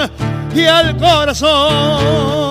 y el corazón.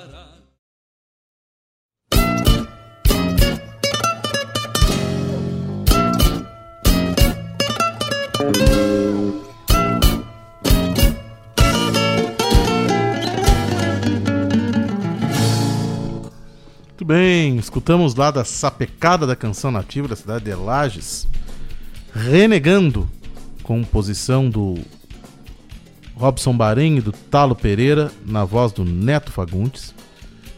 Bem, escutamos lá da sapecada da canção nativa da cidade de Lages, Renegando, composição do Robson Bahrein e do Talo Pereira, na voz do Neto Fagundes.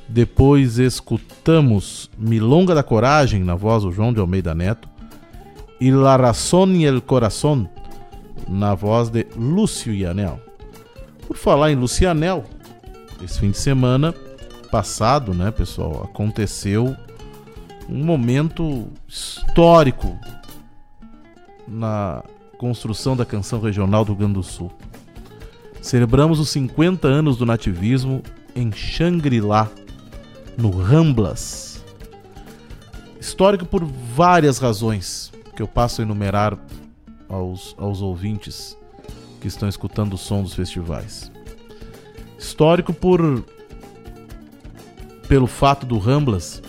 Depois escutamos Milonga da Coragem, na voz do João de Almeida Neto. E La Razón y el Corazón, na voz de Lúcio Ianel. Por falar em Lucianel, esse fim de semana passado, né, pessoal, aconteceu um momento histórico na construção da canção regional do Rio Grande do Sul. Celebramos os 50 anos do nativismo em Xangri-Lá, no Ramblas. Histórico por várias razões que eu passo a enumerar aos, aos ouvintes que estão escutando o som dos festivais. Histórico por pelo fato do Ramblas,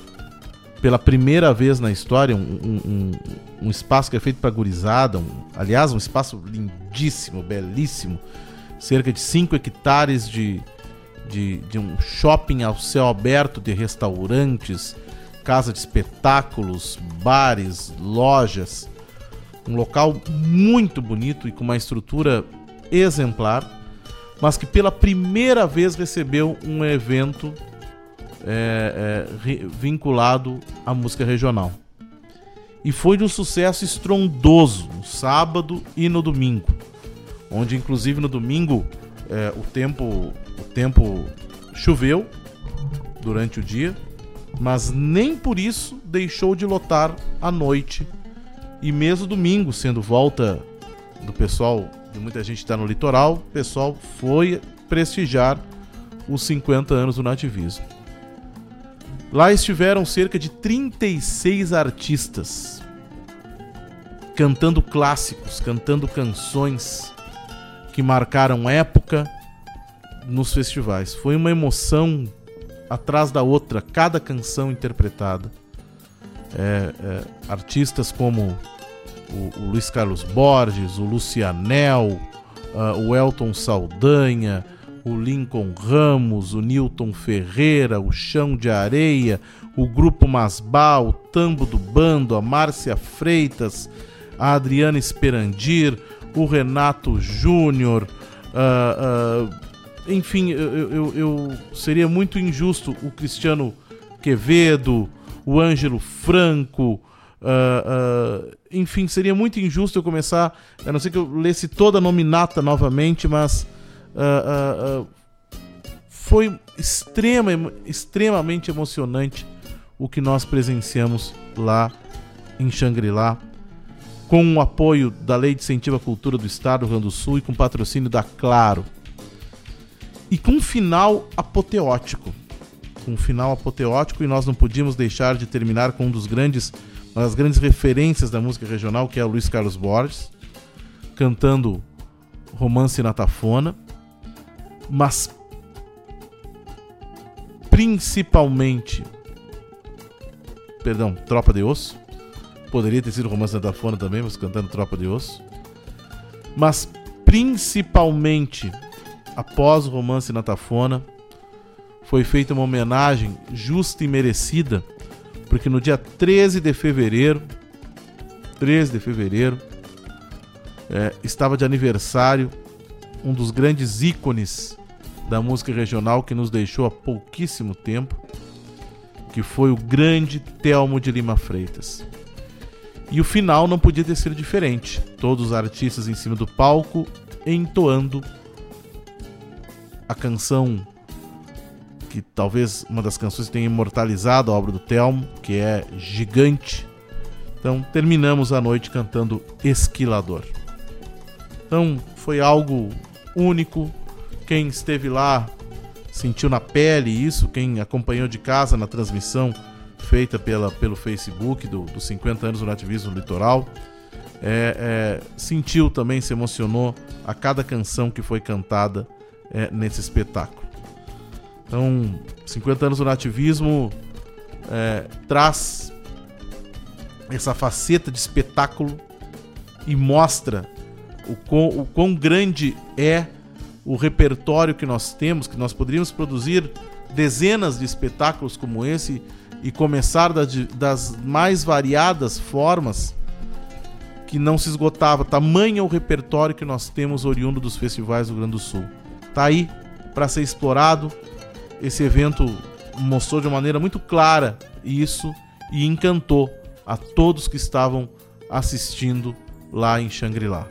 pela primeira vez na história, um, um, um espaço que é feito para gurizada, aliás, um espaço lindíssimo, belíssimo, cerca de 5 hectares de, de, de um shopping ao céu aberto de restaurantes, casa de espetáculos, bares, lojas. Um local muito bonito e com uma estrutura exemplar, mas que pela primeira vez recebeu um evento é, é, vinculado à música regional. E foi de um sucesso estrondoso no sábado e no domingo, onde inclusive no domingo é, o tempo o tempo choveu durante o dia, mas nem por isso deixou de lotar à noite e mesmo domingo sendo volta do pessoal de muita gente está no litoral, o pessoal foi prestigiar os 50 anos do nativismo. Lá estiveram cerca de 36 artistas cantando clássicos, cantando canções que marcaram época nos festivais. Foi uma emoção atrás da outra, cada canção interpretada. É, é, artistas como o, o, Luiz Carlos Borges, o Lucianel, uh, o Elton Saldanha, o Lincoln Ramos, o Newton Ferreira, o Chão de Areia, o Grupo Masbá, o Tambo do Bando, a Márcia Freitas, a Adriana Esperandir, o Renato Júnior, uh, uh, enfim, eu, eu, eu, seria muito injusto o Cristiano Quevedo, o Ângelo Franco, uh, enfim, seria muito injusto eu começar, a não ser que eu lesse toda a nominata novamente, mas uh, foi extrema, extremamente emocionante o que nós presenciamos lá em Xangri-Lá, com o apoio da Lei de Incentivo à Cultura do Estado do Rio Grande do Sul e com patrocínio da Claro. E com um final apoteótico. Com um final apoteótico, e nós não podíamos deixar de terminar com um dos grandes, uma das grandes referências da música regional, que é o Luiz Carlos Borges, cantando Romance na Tafona mas principalmente perdão, Tropa de Osso. Poderia ter sido Romance da Fona também, mas cantando Tropa de Osso. Mas principalmente após o Romance na Tafona, foi feita uma homenagem justa e merecida, porque no dia 13 de fevereiro, 13 de fevereiro, é, estava de aniversário um dos grandes ícones da música regional que nos deixou há pouquíssimo tempo, que foi o grande Telmo de Lima Freitas. E o final não podia ter sido diferente. Todos os artistas em cima do palco entoando a canção que talvez uma das canções tenha imortalizado a obra do Telmo, que é Gigante. Então terminamos a noite cantando Esquilador. Então foi algo único. Quem esteve lá sentiu na pele isso, quem acompanhou de casa na transmissão feita pela, pelo Facebook do, dos 50 anos do nativismo litoral, é, é, sentiu também, se emocionou a cada canção que foi cantada é, nesse espetáculo. Então, 50 anos do nativismo é, traz essa faceta de espetáculo e mostra o quão, o quão grande é o repertório que nós temos, que nós poderíamos produzir dezenas de espetáculos como esse e começar da, das mais variadas formas que não se esgotava. Tamanho é o repertório que nós temos oriundo dos festivais do Rio Grande do Sul. Tá aí para ser explorado. Esse evento mostrou de uma maneira muito clara isso e encantou a todos que estavam assistindo lá em Xangri-Lá.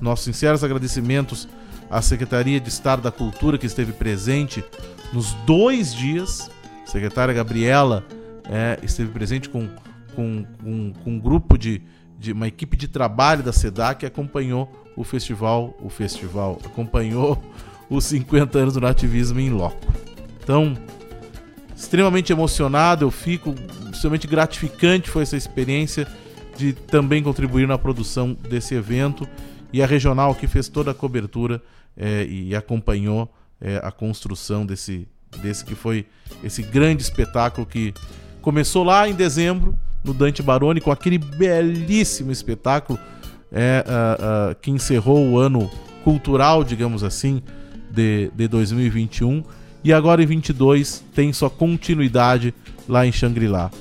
Nossos sinceros agradecimentos à Secretaria de Estado da Cultura que esteve presente nos dois dias. A secretária Gabriela é, esteve presente com, com, com, com um grupo de, de uma equipe de trabalho da SEDAC que acompanhou o festival, o festival acompanhou os 50 anos do nativismo em loco. Então, extremamente emocionado, eu fico extremamente gratificante foi essa experiência de também contribuir na produção desse evento e a regional que fez toda a cobertura é, e acompanhou é, a construção desse, desse que foi esse grande espetáculo que começou lá em dezembro no Dante Baroni com aquele belíssimo espetáculo é, uh, uh, que encerrou o ano cultural, digamos assim, de, de 2021 e agora em 22 tem sua continuidade lá em Xangri-Lá.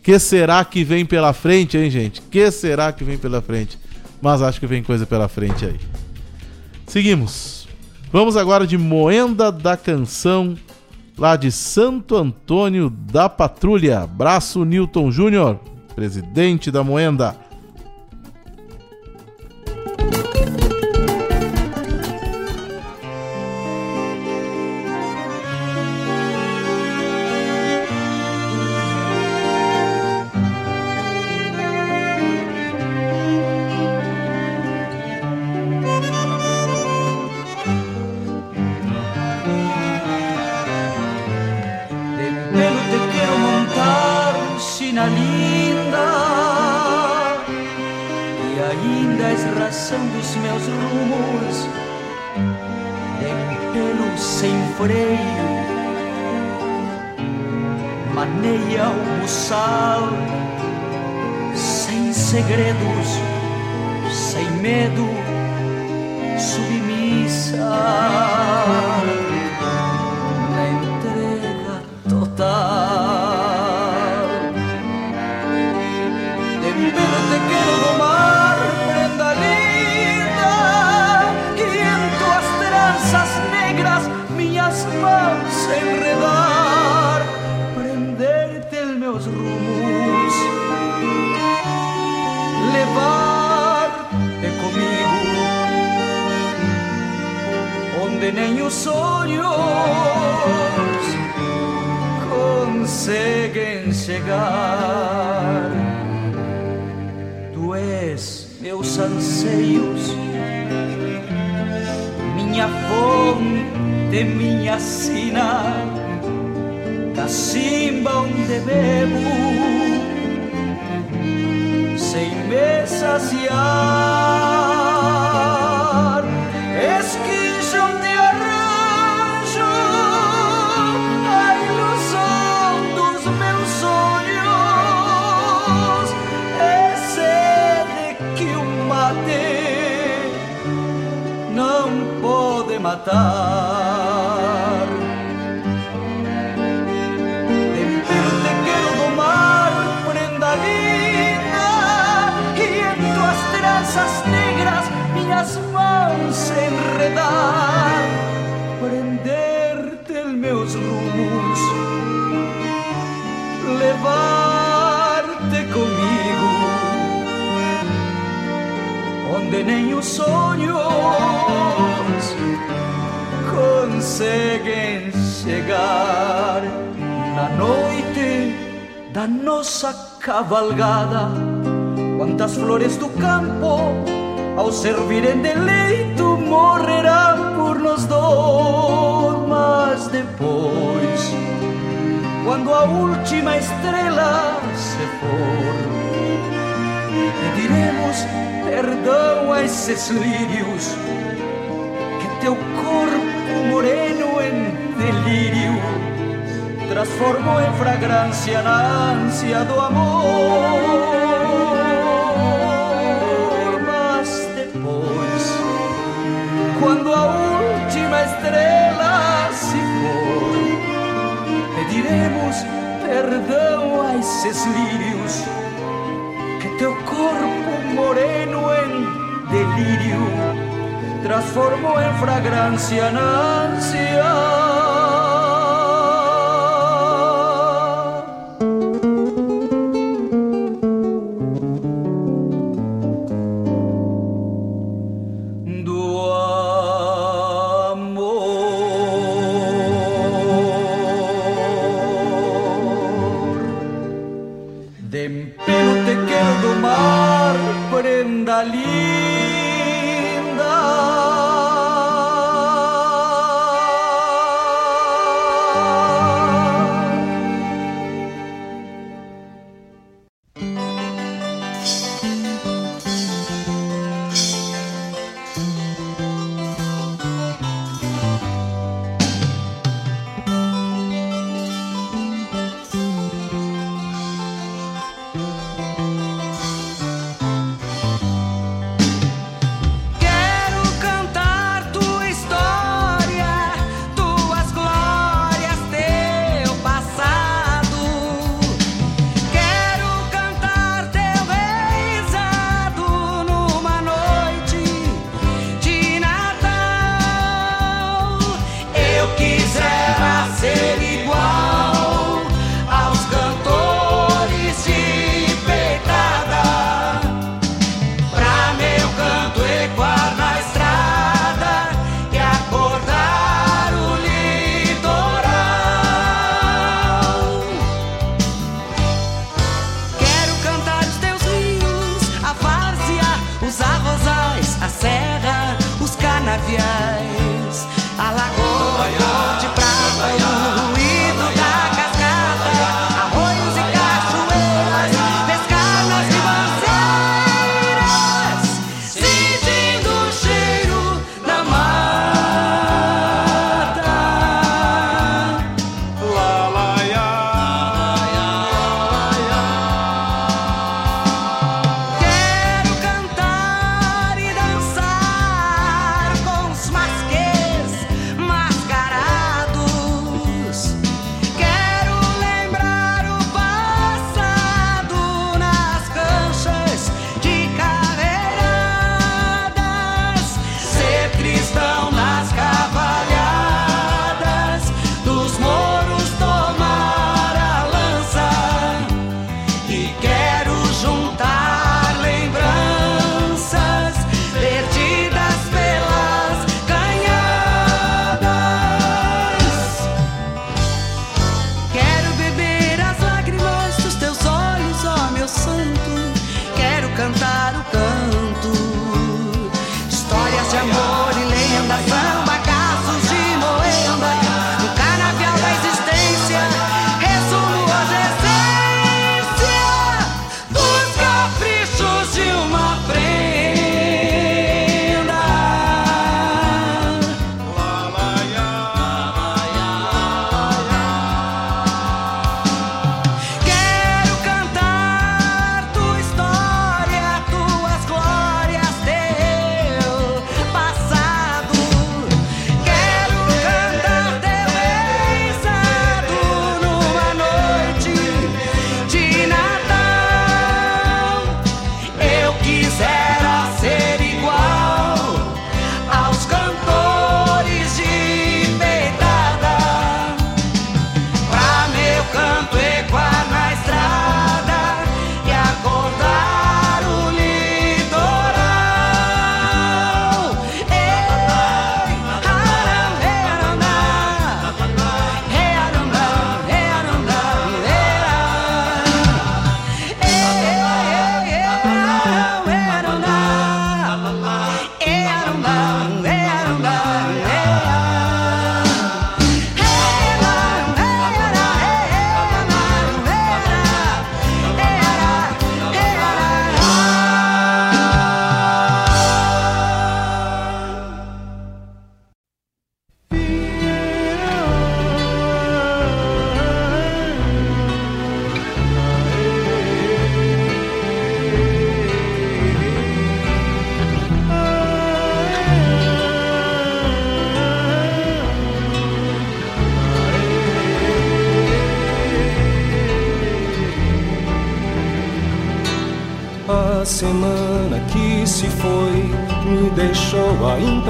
Que será que vem pela frente, hein, gente? Que será que vem pela frente? Mas acho que vem coisa pela frente aí. Seguimos. Vamos agora de Moenda da Canção, lá de Santo Antônio da Patrulha. Braço Newton Júnior, presidente da Moenda. chegar. Tu és meus anseios, minha fonte, minha sina, cacimba onde bebo, sem mesas e ar. hata cavalgada. Quantas flores do campo, ao servirem de leito, morrerão por nós dois. Mas depois, quando a última estrela se for, pediremos perdão a esses lírios que teu corpo moreno em delírio transformou em fragrância na ânsia do amor. Mas depois, quando a última estrela se for, pediremos perdão a esses lírios que teu corpo moreno em delírio transformou em fragrância na.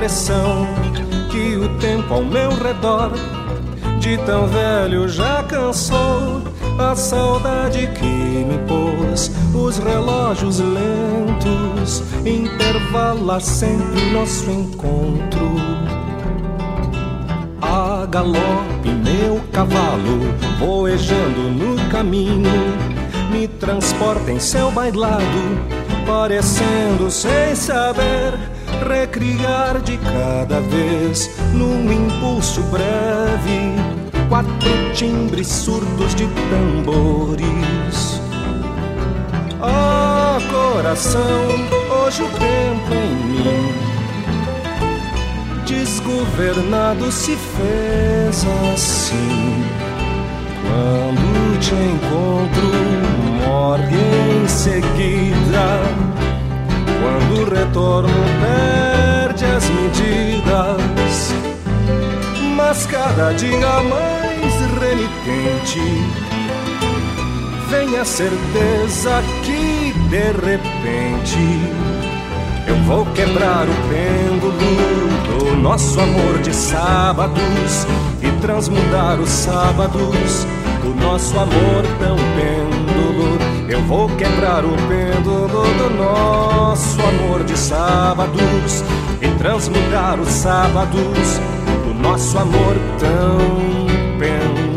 Impressão que o tempo ao meu redor de tão velho já cansou. A saudade que me pôs os relógios lentos intervala sempre nosso encontro. A galope, meu cavalo, voejando no caminho, me transporta em seu bailado, parecendo sem saber recriar de cada vez num impulso breve quatro timbres surdos de tambores. Ah, coração, hoje o tempo em mim desgovernado se fez assim. Quando te encontro, morre em seguida. Quando retorno, perde as medidas. Mas cada dia mais renitente, vem a certeza que de repente eu vou quebrar o pêndulo do nosso amor de sábados e transmudar os sábados do nosso amor tão pêndulo. Eu vou quebrar o pêndulo do nosso amor de sábados e transmudar os sábados do nosso amor tão pêndulo.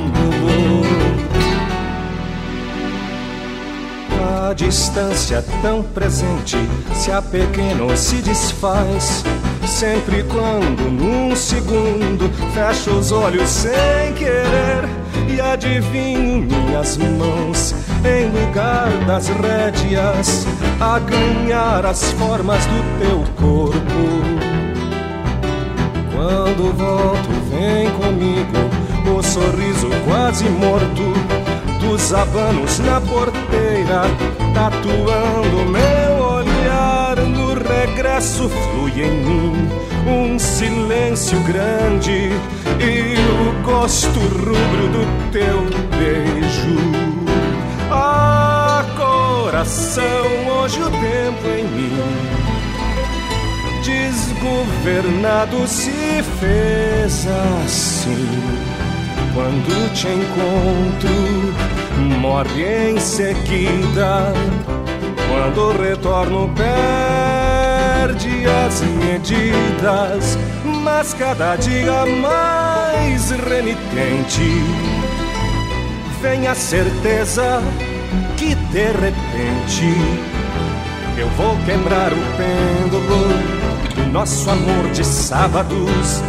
A distância tão presente se a pequeno se desfaz. Sempre quando num segundo fecho os olhos sem querer e adivinho minhas mãos em lugar das rédeas a ganhar as formas do teu corpo. Quando volto, vem comigo o sorriso quase morto dos abanos na porteira, tatuando meu olhar. No regresso flui em mim um silêncio grande e o gosto rubro do teu beijo. Ah, coração, hoje o tempo em mim desgovernado se fez assim. Quando te encontro, morre em seguida. Quando retorno, perde as medidas. Mas cada dia mais renitente, vem a certeza que de repente eu vou quebrar o pêndulo do nosso amor de sábados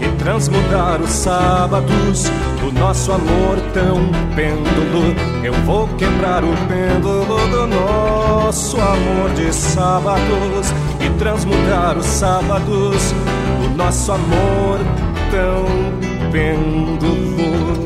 e transmudar os sábados do nosso amor tão pêndulo. Eu vou quebrar o pêndulo do nosso amor de sábados e transmudar os sábados do nosso amor tão pêndulo.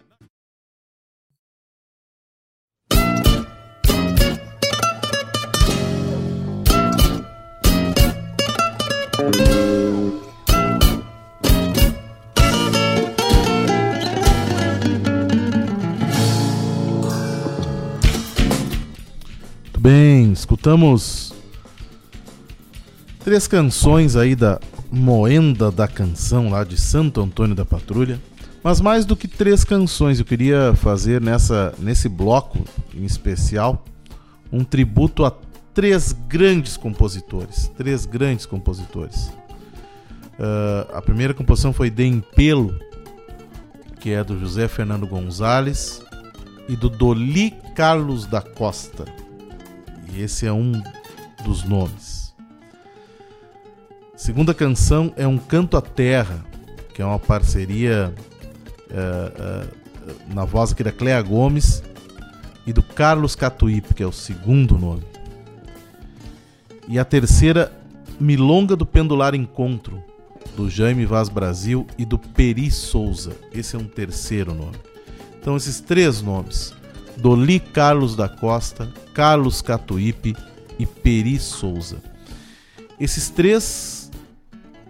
Escutamos três canções aí da Moenda da Canção lá de Santo Antônio da Patrulha. Mas mais do que três canções, eu queria fazer nessa, nesse bloco em especial um tributo a três grandes compositores. Três grandes compositores. Uh, a primeira composição foi De Empelo, que é do José Fernando Gonzalez e do Doli Carlos da Costa. E esse é um dos nomes. Segunda canção é Um Canto à Terra, que é uma parceria uh, uh, na voz aqui da Clea Gomes e do Carlos Catuípe, que é o segundo nome. E a terceira, Milonga do Pendular Encontro, do Jaime Vaz Brasil e do Peri Souza. Esse é um terceiro nome. Então, esses três nomes: Doli Carlos da Costa, Carlos Catuípe e Peri Souza. Esses três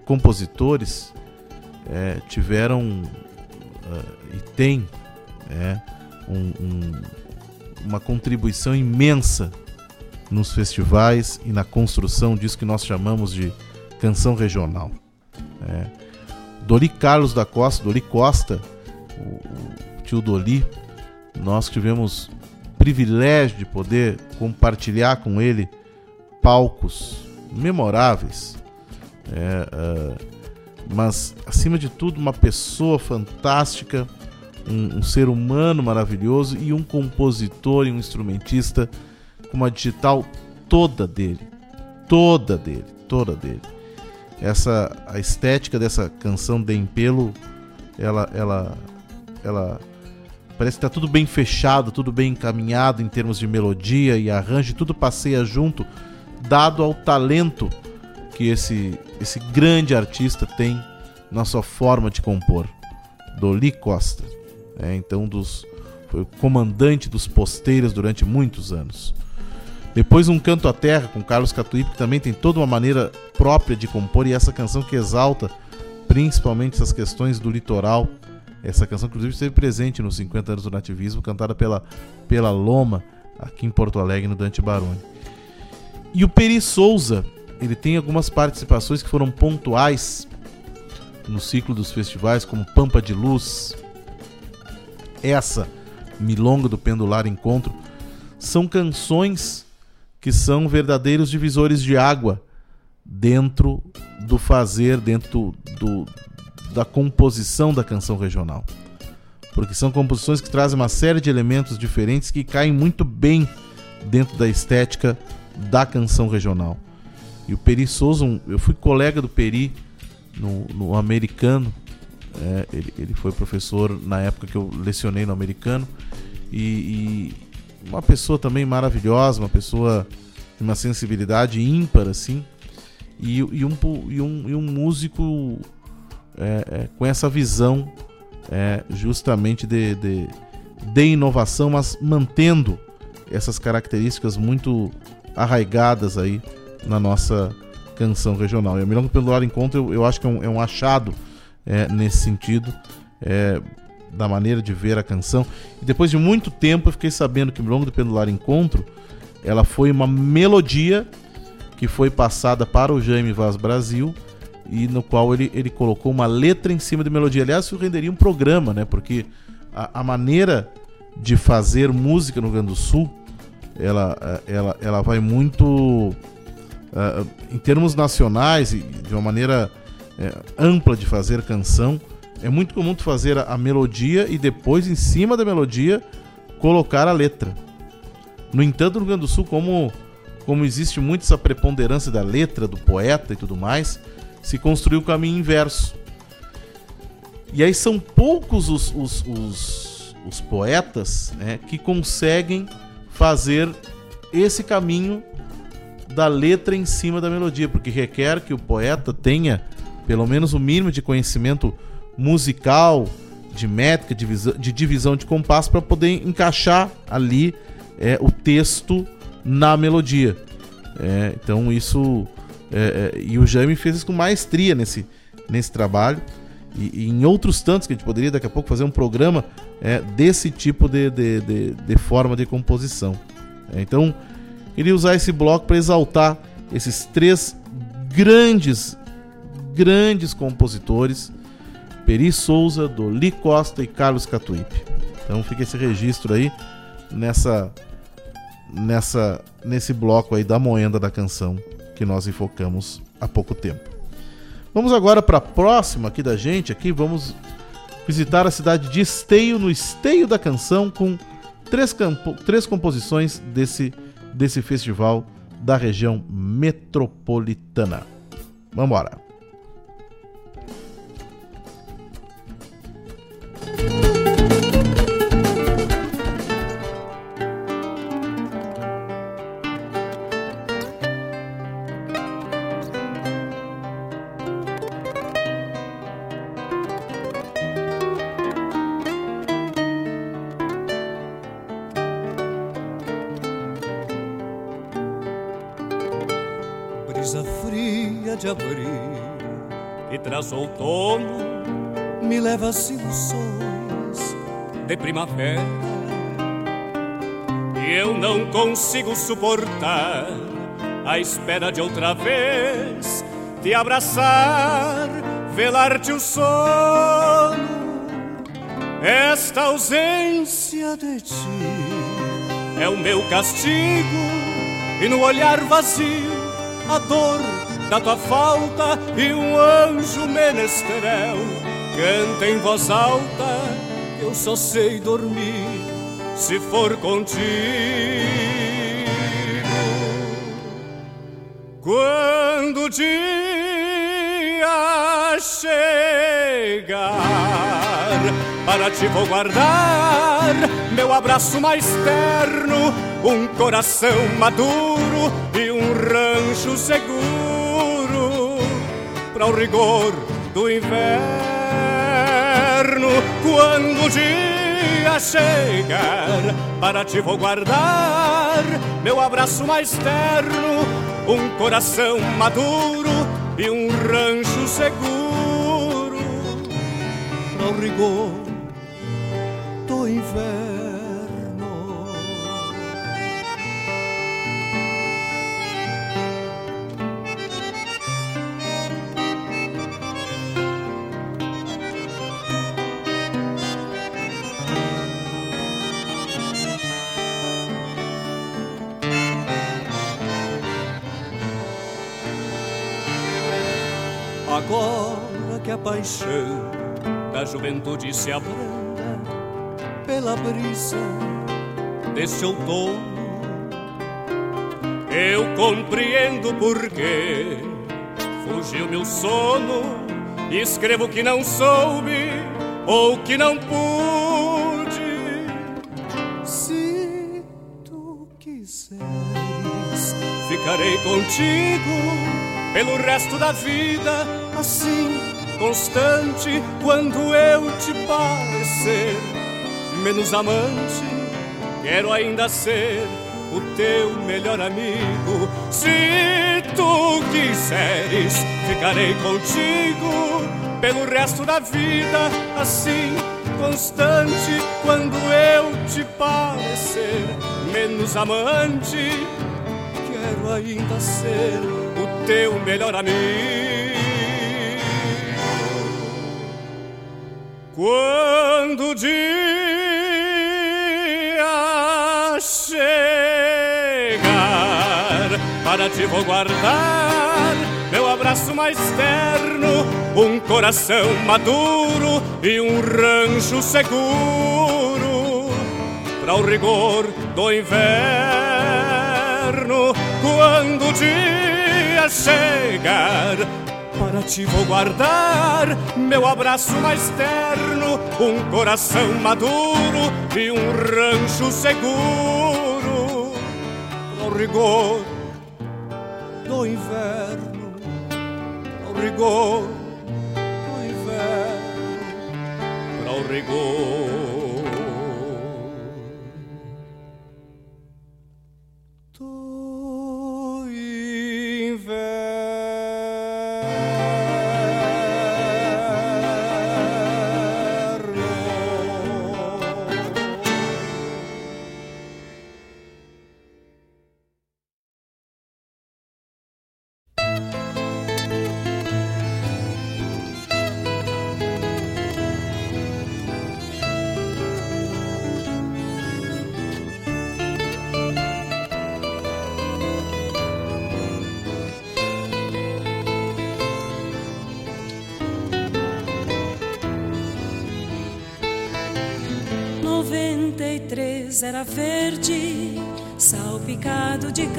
compositores é, tiveram uh, e têm é, um, um, uma contribuição imensa nos festivais e na construção disso que nós chamamos de canção regional. É. Doli Carlos da Costa, Doli Costa, o, o tio Doli, nós tivemos privilégio de poder compartilhar com ele palcos memoráveis. É, uh, mas, acima de tudo, uma pessoa fantástica, um, um, ser humano maravilhoso e um compositor e um instrumentista com uma digital toda dele. Toda dele, toda dele essa a estética dessa canção de Empelo, ela ela ela parece que tá tudo bem fechado, tudo bem encaminhado em termos de melodia e arranjo, tudo passeia junto, dado ao talento que esse esse grande artista tem na sua forma de compor. Doli Costa, é, então dos foi o comandante dos posteiros durante muitos anos. Depois um canto à terra com Carlos Catuípe, que também tem toda uma maneira própria de compor e essa canção que exalta principalmente essas questões do litoral. Essa canção inclusive esteve presente nos 50 anos do nativismo, cantada pela pela Loma aqui em Porto Alegre no Dante Baroni. E o Peri Souza, ele tem algumas participações que foram pontuais no ciclo dos festivais, como Pampa de Luz, essa Milonga do Pendular Encontro, são canções que são verdadeiros divisores de água dentro do fazer, dentro do, da composição da canção regional. Porque são composições que trazem uma série de elementos diferentes que caem muito bem dentro da estética da canção regional. E o Peri Souza, eu fui colega do Peri no, no americano, é, ele, ele foi professor na época que eu lecionei no americano, e, e uma pessoa também maravilhosa, uma pessoa de uma sensibilidade ímpar, assim, e, e, um, e, um, e um músico é, é, com essa visão é, justamente de, de, de inovação, mas mantendo essas características muito arraigadas aí na nossa canção regional. E a Milonga Pendular Encontro eu, eu acho que é um, é um achado é, nesse sentido. É, da maneira de ver a canção. E depois de muito tempo eu fiquei sabendo que Milonga do Pendular Encontro ela foi uma melodia que foi passada para o Jaime Vaz Brasil e no qual ele, ele colocou uma letra em cima de melodia. Aliás, isso renderia um programa, né? Porque a, a maneira de fazer música no Rio Grande do Sul ela, ela, ela vai muito uh, em termos nacionais e de uma maneira uh, ampla de fazer canção é muito comum tu fazer a, a melodia e depois, em cima da melodia, colocar a letra. No entanto, no Rio Grande do Sul, como, como existe muito essa preponderância da letra, do poeta e tudo mais, se construiu o caminho inverso. E aí são poucos os, os, os, os poetas né, que conseguem fazer esse caminho da letra em cima da melodia, porque requer que o poeta tenha pelo menos o mínimo de conhecimento musical, de métrica, de, de divisão de compasso para poder encaixar ali é, o texto na melodia. É, então isso é, é, e o Jaime fez isso com maestria nesse, nesse trabalho e, e, em outros tantos que a gente poderia daqui a pouco fazer um programa é, desse tipo de, de, de, de, forma de composição. É, então queria usar esse bloco para exaltar esses três grandes grandes compositores Peri Souza, do Li Costa e Carlos Catuípe. Então fica esse registro aí nessa nessa nesse bloco aí da moenda da canção que nós enfocamos há pouco tempo. Vamos agora para a próxima aqui da gente, aqui vamos visitar a cidade de Esteio, no Esteio da Canção, com três, três composições desse, desse festival da região metropolitana. Vamos embora. E eu não consigo suportar a espera de outra vez te abraçar, velar-te o sono. Esta ausência de ti é o meu castigo e no olhar vazio a dor da tua falta e um anjo menestrel canta em voz alta eu só sei dormir se for contigo. Quando o dia chegar, para ti vou guardar meu abraço mais terno, um coração maduro e um rancho seguro para o rigor do inverno. Quando o dia chegar, para ti vou guardar meu abraço mais terno, um coração maduro e um rancho seguro para o rigor do inverno. Paixão da juventude se abranda pela brisa desse outono, eu compreendo porquê fugiu meu sono. Escrevo que não soube ou que não pude. Se tu quiseres, ficarei contigo pelo resto da vida assim constante quando eu te parecer menos amante, quero ainda ser o teu melhor amigo. Se tu quiseres, ficarei contigo pelo resto da vida, assim constante quando eu te parecer menos amante, quero ainda ser o teu melhor amigo. Quando o dia chegar, para ti vou guardar meu abraço mais terno, um coração maduro e um rancho seguro para o rigor do inverno. Quando o dia chegar, para ti vou guardar meu abraço mais terno, um coração maduro e um rancho seguro. Ao rigor do inverno, ao rigor do inverno, para o rigor.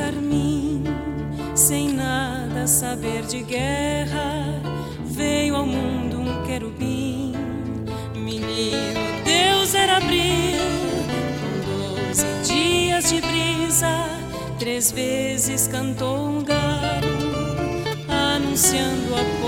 Carmim, sem nada saber de guerra, veio ao mundo um querubim. Menino, Deus era abril, com doze dias de brisa, três vezes cantou um galo, anunciando a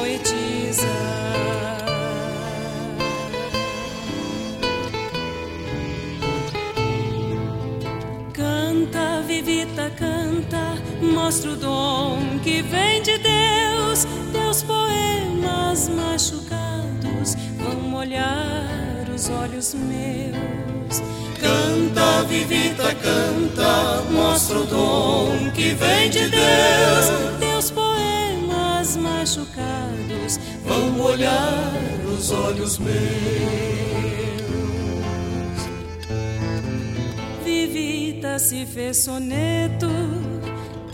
mostra o dom que vem de Deus. Teus poemas machucados vão molhar os olhos meus. Canta, Vivita, canta, mostra o dom que vem de Deus. Teus poemas machucados vão molhar os olhos meus. Vivita se fez soneto,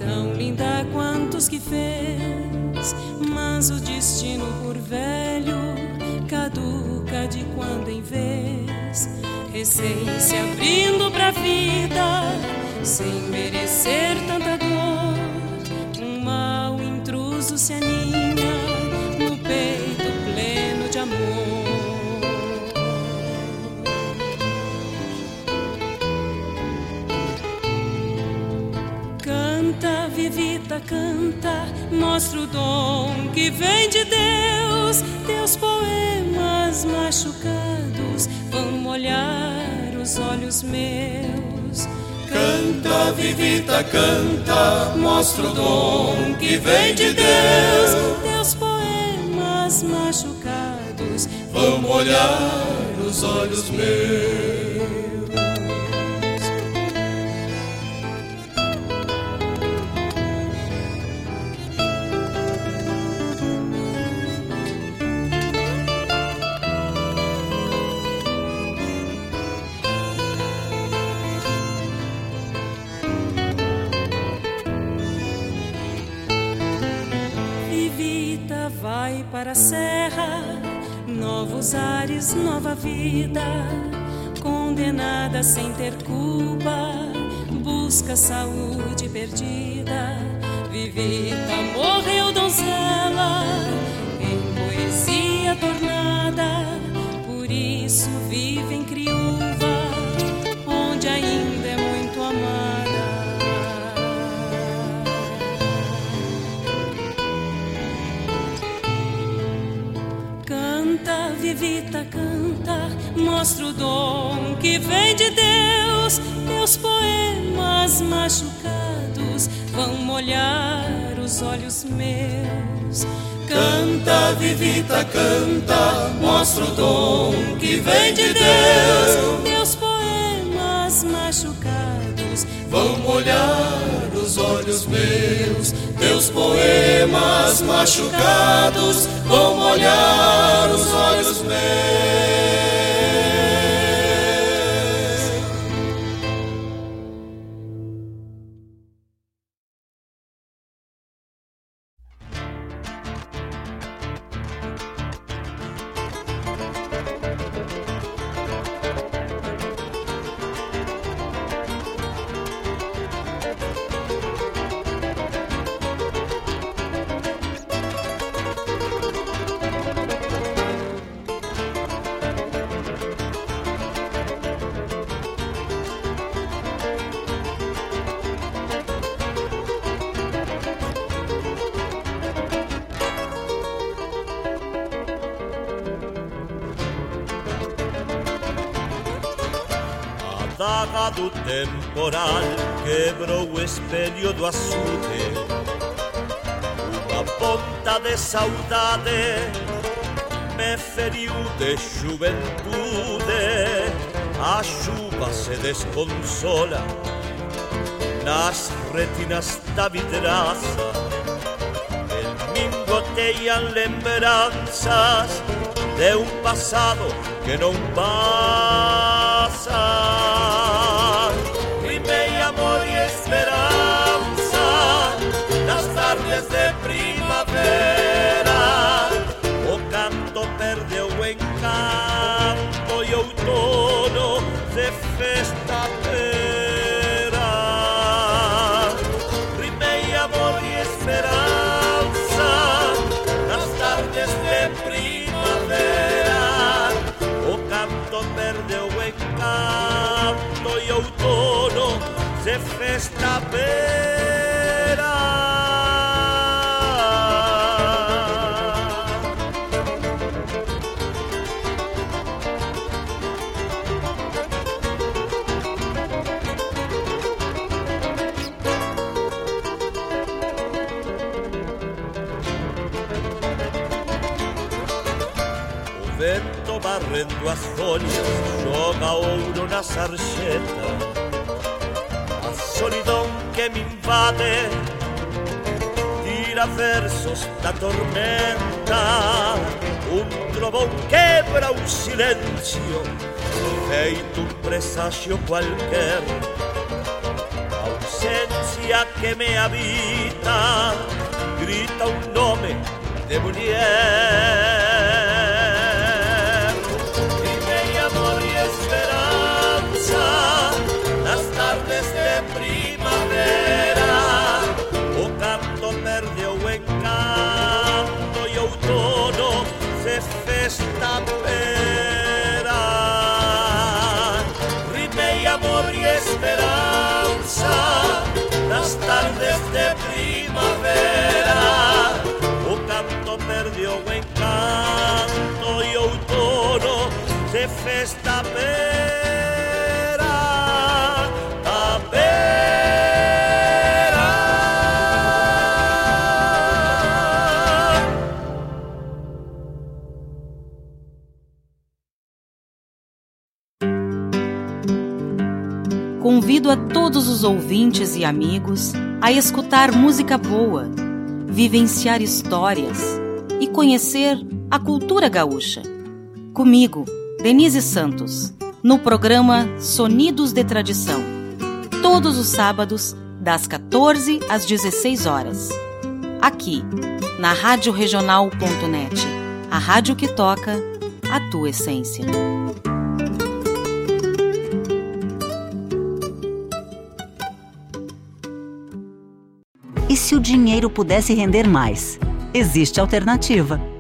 tão linda quanto os que fez, mas o destino por velho caduca de quando em vez, recém se abrindo pra vida, sem merecer tanta dor, um mal intruso se aninha Vivita, canta, mostra o dom que vem de Deus. Teus poemas machucados vão molhar os olhos meus. Canta, Vivita, canta, mostra o dom que vem de Deus. Teus poemas machucados vão molhar os olhos meus. Para a serra, novos ares, nova vida, condenada sem ter culpa, busca saúde perdida. Vivita morreu donzela, em poesia tornada, por isso vive em criúva, mostra o dom que vem de Deus. Teus poemas machucados vão molhar os olhos meus. Canta, Vivita, canta, mostra o dom que vem de Deus. Teus poemas machucados vão molhar os olhos meus. Teus poemas machucados vão molhar os olhos meus. De juventude A chuva se desconsola nas retinas da vidraça Mingotean lembranças de um passado que não passa. Se festa barrendo as folhas, joga ouro na sarjeta. A solidão que me invade tira versos da tormenta. Um trovão quebra o silêncio, feito um presságio qualquer. A ausência que me habita grita um nome de mulher. De festa pera a pera Convido a todos os ouvintes e amigos a escutar música boa, vivenciar histórias e conhecer a cultura gaúcha. Comigo, Denise Santos, no programa Sonidos de Tradição, todos os sábados, das 14 às 16 horas. Aqui, na Rádio a rádio que toca a tua essência. E se o dinheiro pudesse render mais? Existe alternativa.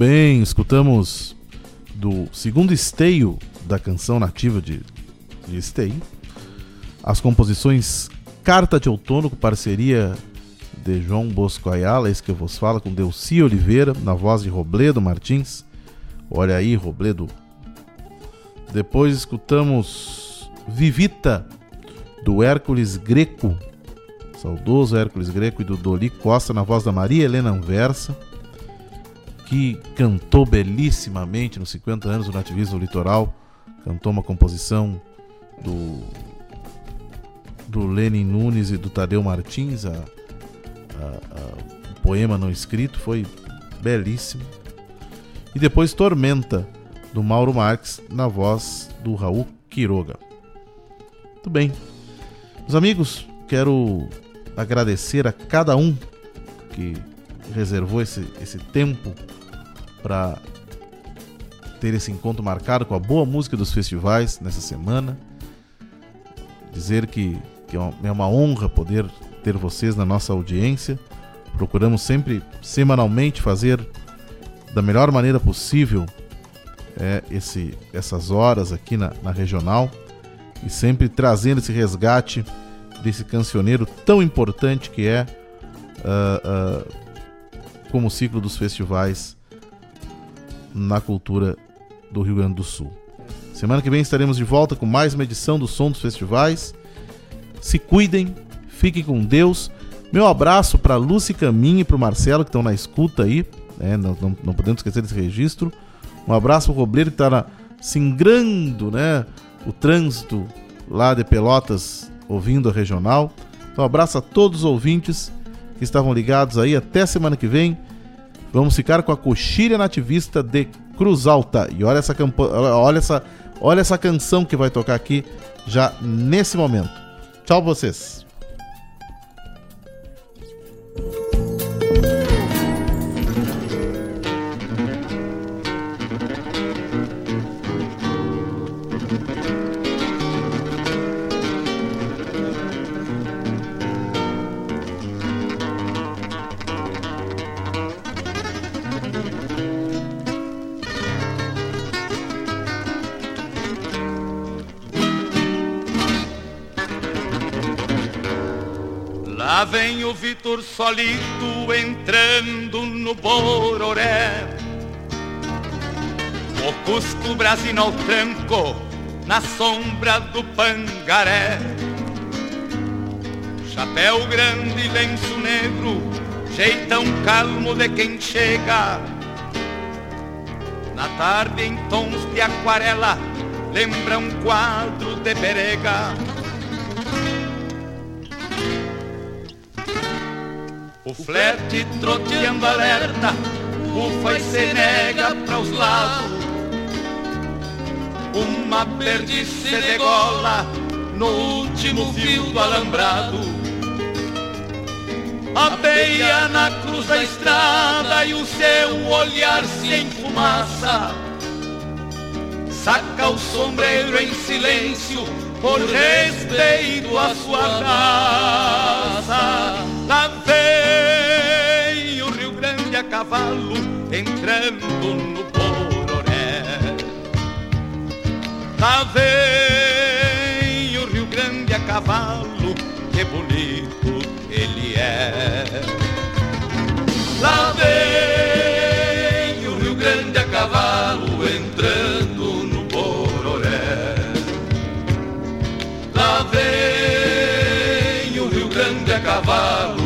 Bem, escutamos do segundo esteio da canção nativa de, de esteio as composições Carta de Outono com parceria de João Bosco Ayala, esse que eu vos falo, com Delci Oliveira, na voz de Robledo Martins. Olha aí, Robledo. Depois escutamos Vivita, do Hércules Greco, saudoso Hércules Greco e do Doli Costa, na voz da Maria Helena Anversa, que cantou belíssimamente nos 50 anos do nativismo litoral, cantou uma composição do do Lenin Nunes e do Tadeu Martins, a, a, a, o poema não escrito foi belíssimo. E depois Tormenta, do Mauro Marques, na voz do Raul Quiroga. Muito bem. Meus amigos, quero agradecer a cada um que reservou esse, esse tempo para ter esse encontro marcado com a boa música dos festivais nessa semana. Dizer que que é uma honra poder ter vocês na nossa audiência. Procuramos sempre, semanalmente, fazer da melhor maneira possível é, esse, essas horas aqui na, na regional e sempre trazendo esse resgate desse cancioneiro tão importante que é uh, uh, como o ciclo dos festivais na cultura do Rio Grande do Sul. Semana que vem estaremos de volta com mais uma edição do Som dos Festivais. Se cuidem, fiquem com Deus. Meu abraço para Lúcia Caminho e para o Marcelo que estão na escuta aí. Né? Não, não, não, podemos esquecer desse registro. Um abraço para o Robleiro que está singrando né? o trânsito lá de Pelotas ouvindo a regional. Então, um abraço a todos os ouvintes. que estavam ligados aí. Até semana que vem. Vamos ficar com a coxilha nativista de Cruz Alta. E olha essa, olha essa, olha essa canção que vai tocar aqui já nesse momento. Tchau vocês. O Vitor solito entrando no Bororé. O Cusco Brasino ao tranco na sombra do Pangaré. Chapéu grande, lenço negro, jeitão calmo de quem chega. Na tarde em tons de aquarela, lembra um quadro de perega. O flete troteando alerta, ufa e se nega para os lados. Uma perdiz se degola no último fio do alambrado. A beia na cruz da estrada e o seu olhar se enfumaça. Saca o sombreiro em silêncio por respeito à sua raça. Lá vem o Rio Grande a cavalo entrando no Bororé. Lá vem o Rio Grande a cavalo, que bonito ele é. Lá vem vem o Rio Grande a cavalo,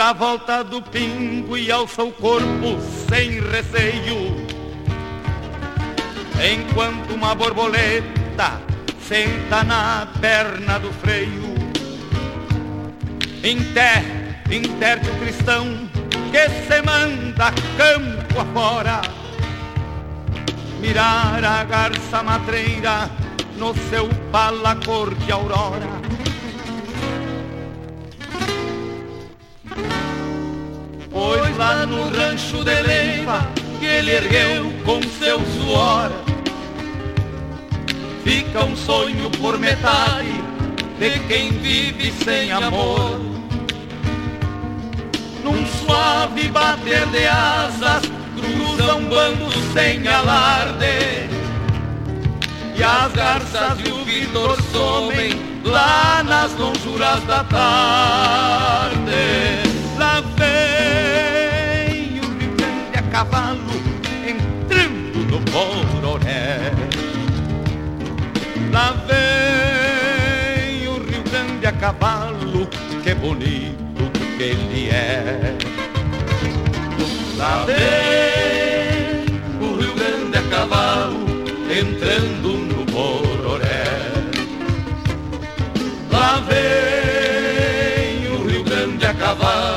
a volta do pingo e alça o corpo sem receio. Enquanto uma borboleta senta na perna do freio. Inter, interte o cristão que se manda campo afora. Mirar a garça matreira no seu pala cor de aurora. Pois lá no rancho de Leiva que ele ergueu com seu suor. Fica um sonho por metade de quem vive sem amor. Num suave bater de asas cruzam bandos sem alarde. E as garças e o Vitor somem lá nas lonjuras da tarde cavalo entrando no Bororé. Lá vem o Rio Grande a cavalo, que bonito que ele é. Lá vem o Rio Grande a cavalo entrando no Bororé. Lá vem o Rio Grande a cavalo,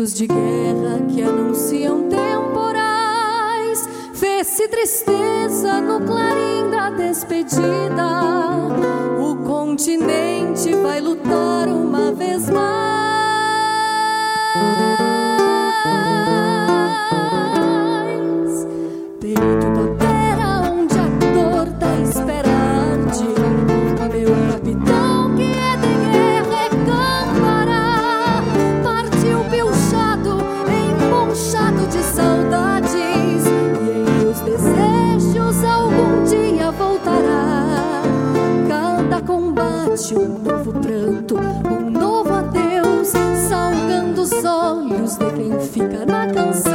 gritos de guerra que anunciam temporais. Fez-se tristeza no clarim da despedida. O continente vai lutar uma vez mais. Beatles.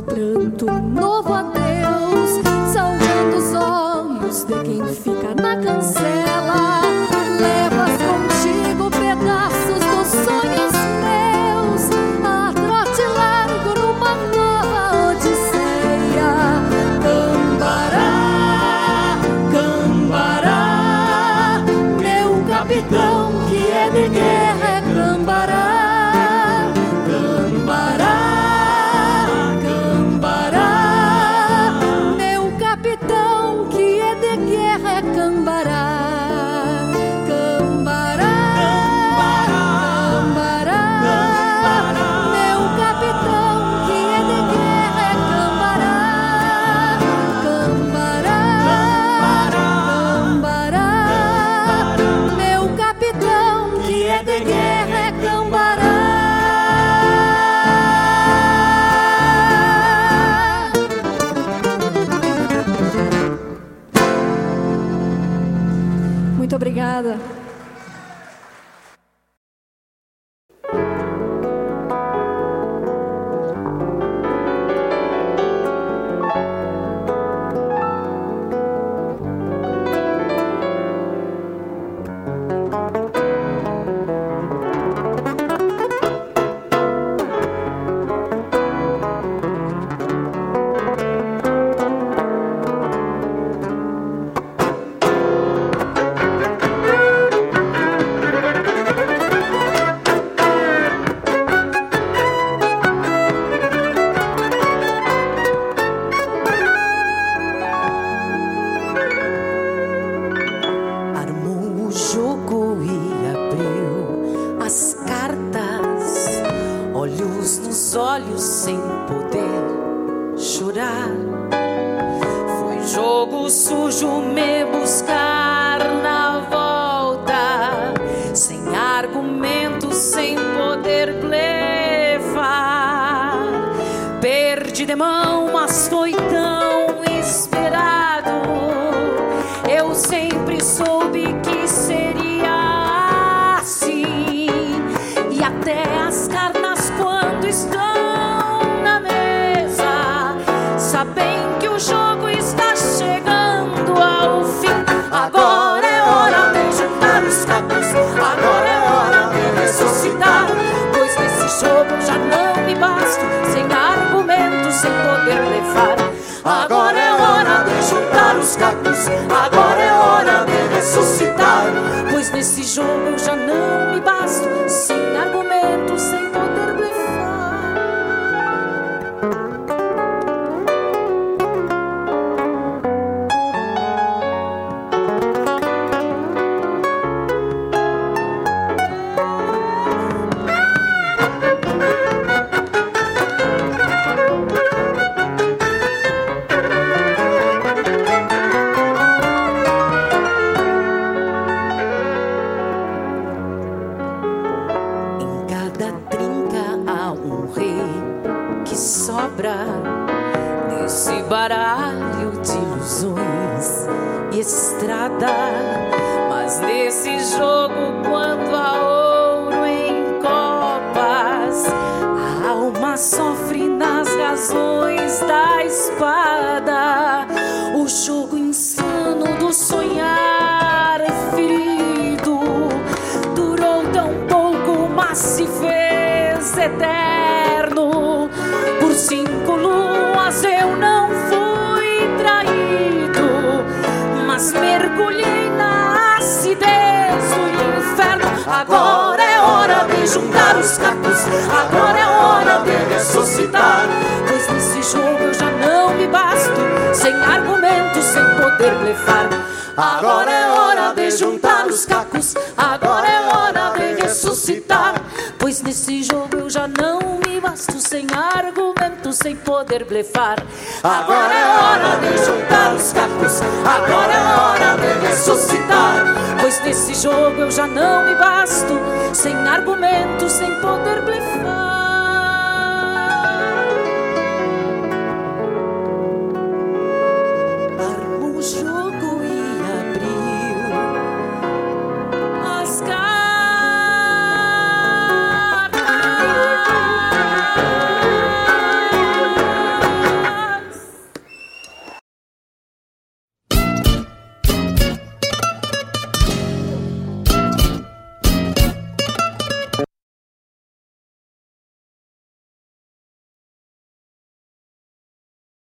novo pranto, novo adeus, salvando os olhos de quem fica na cancela.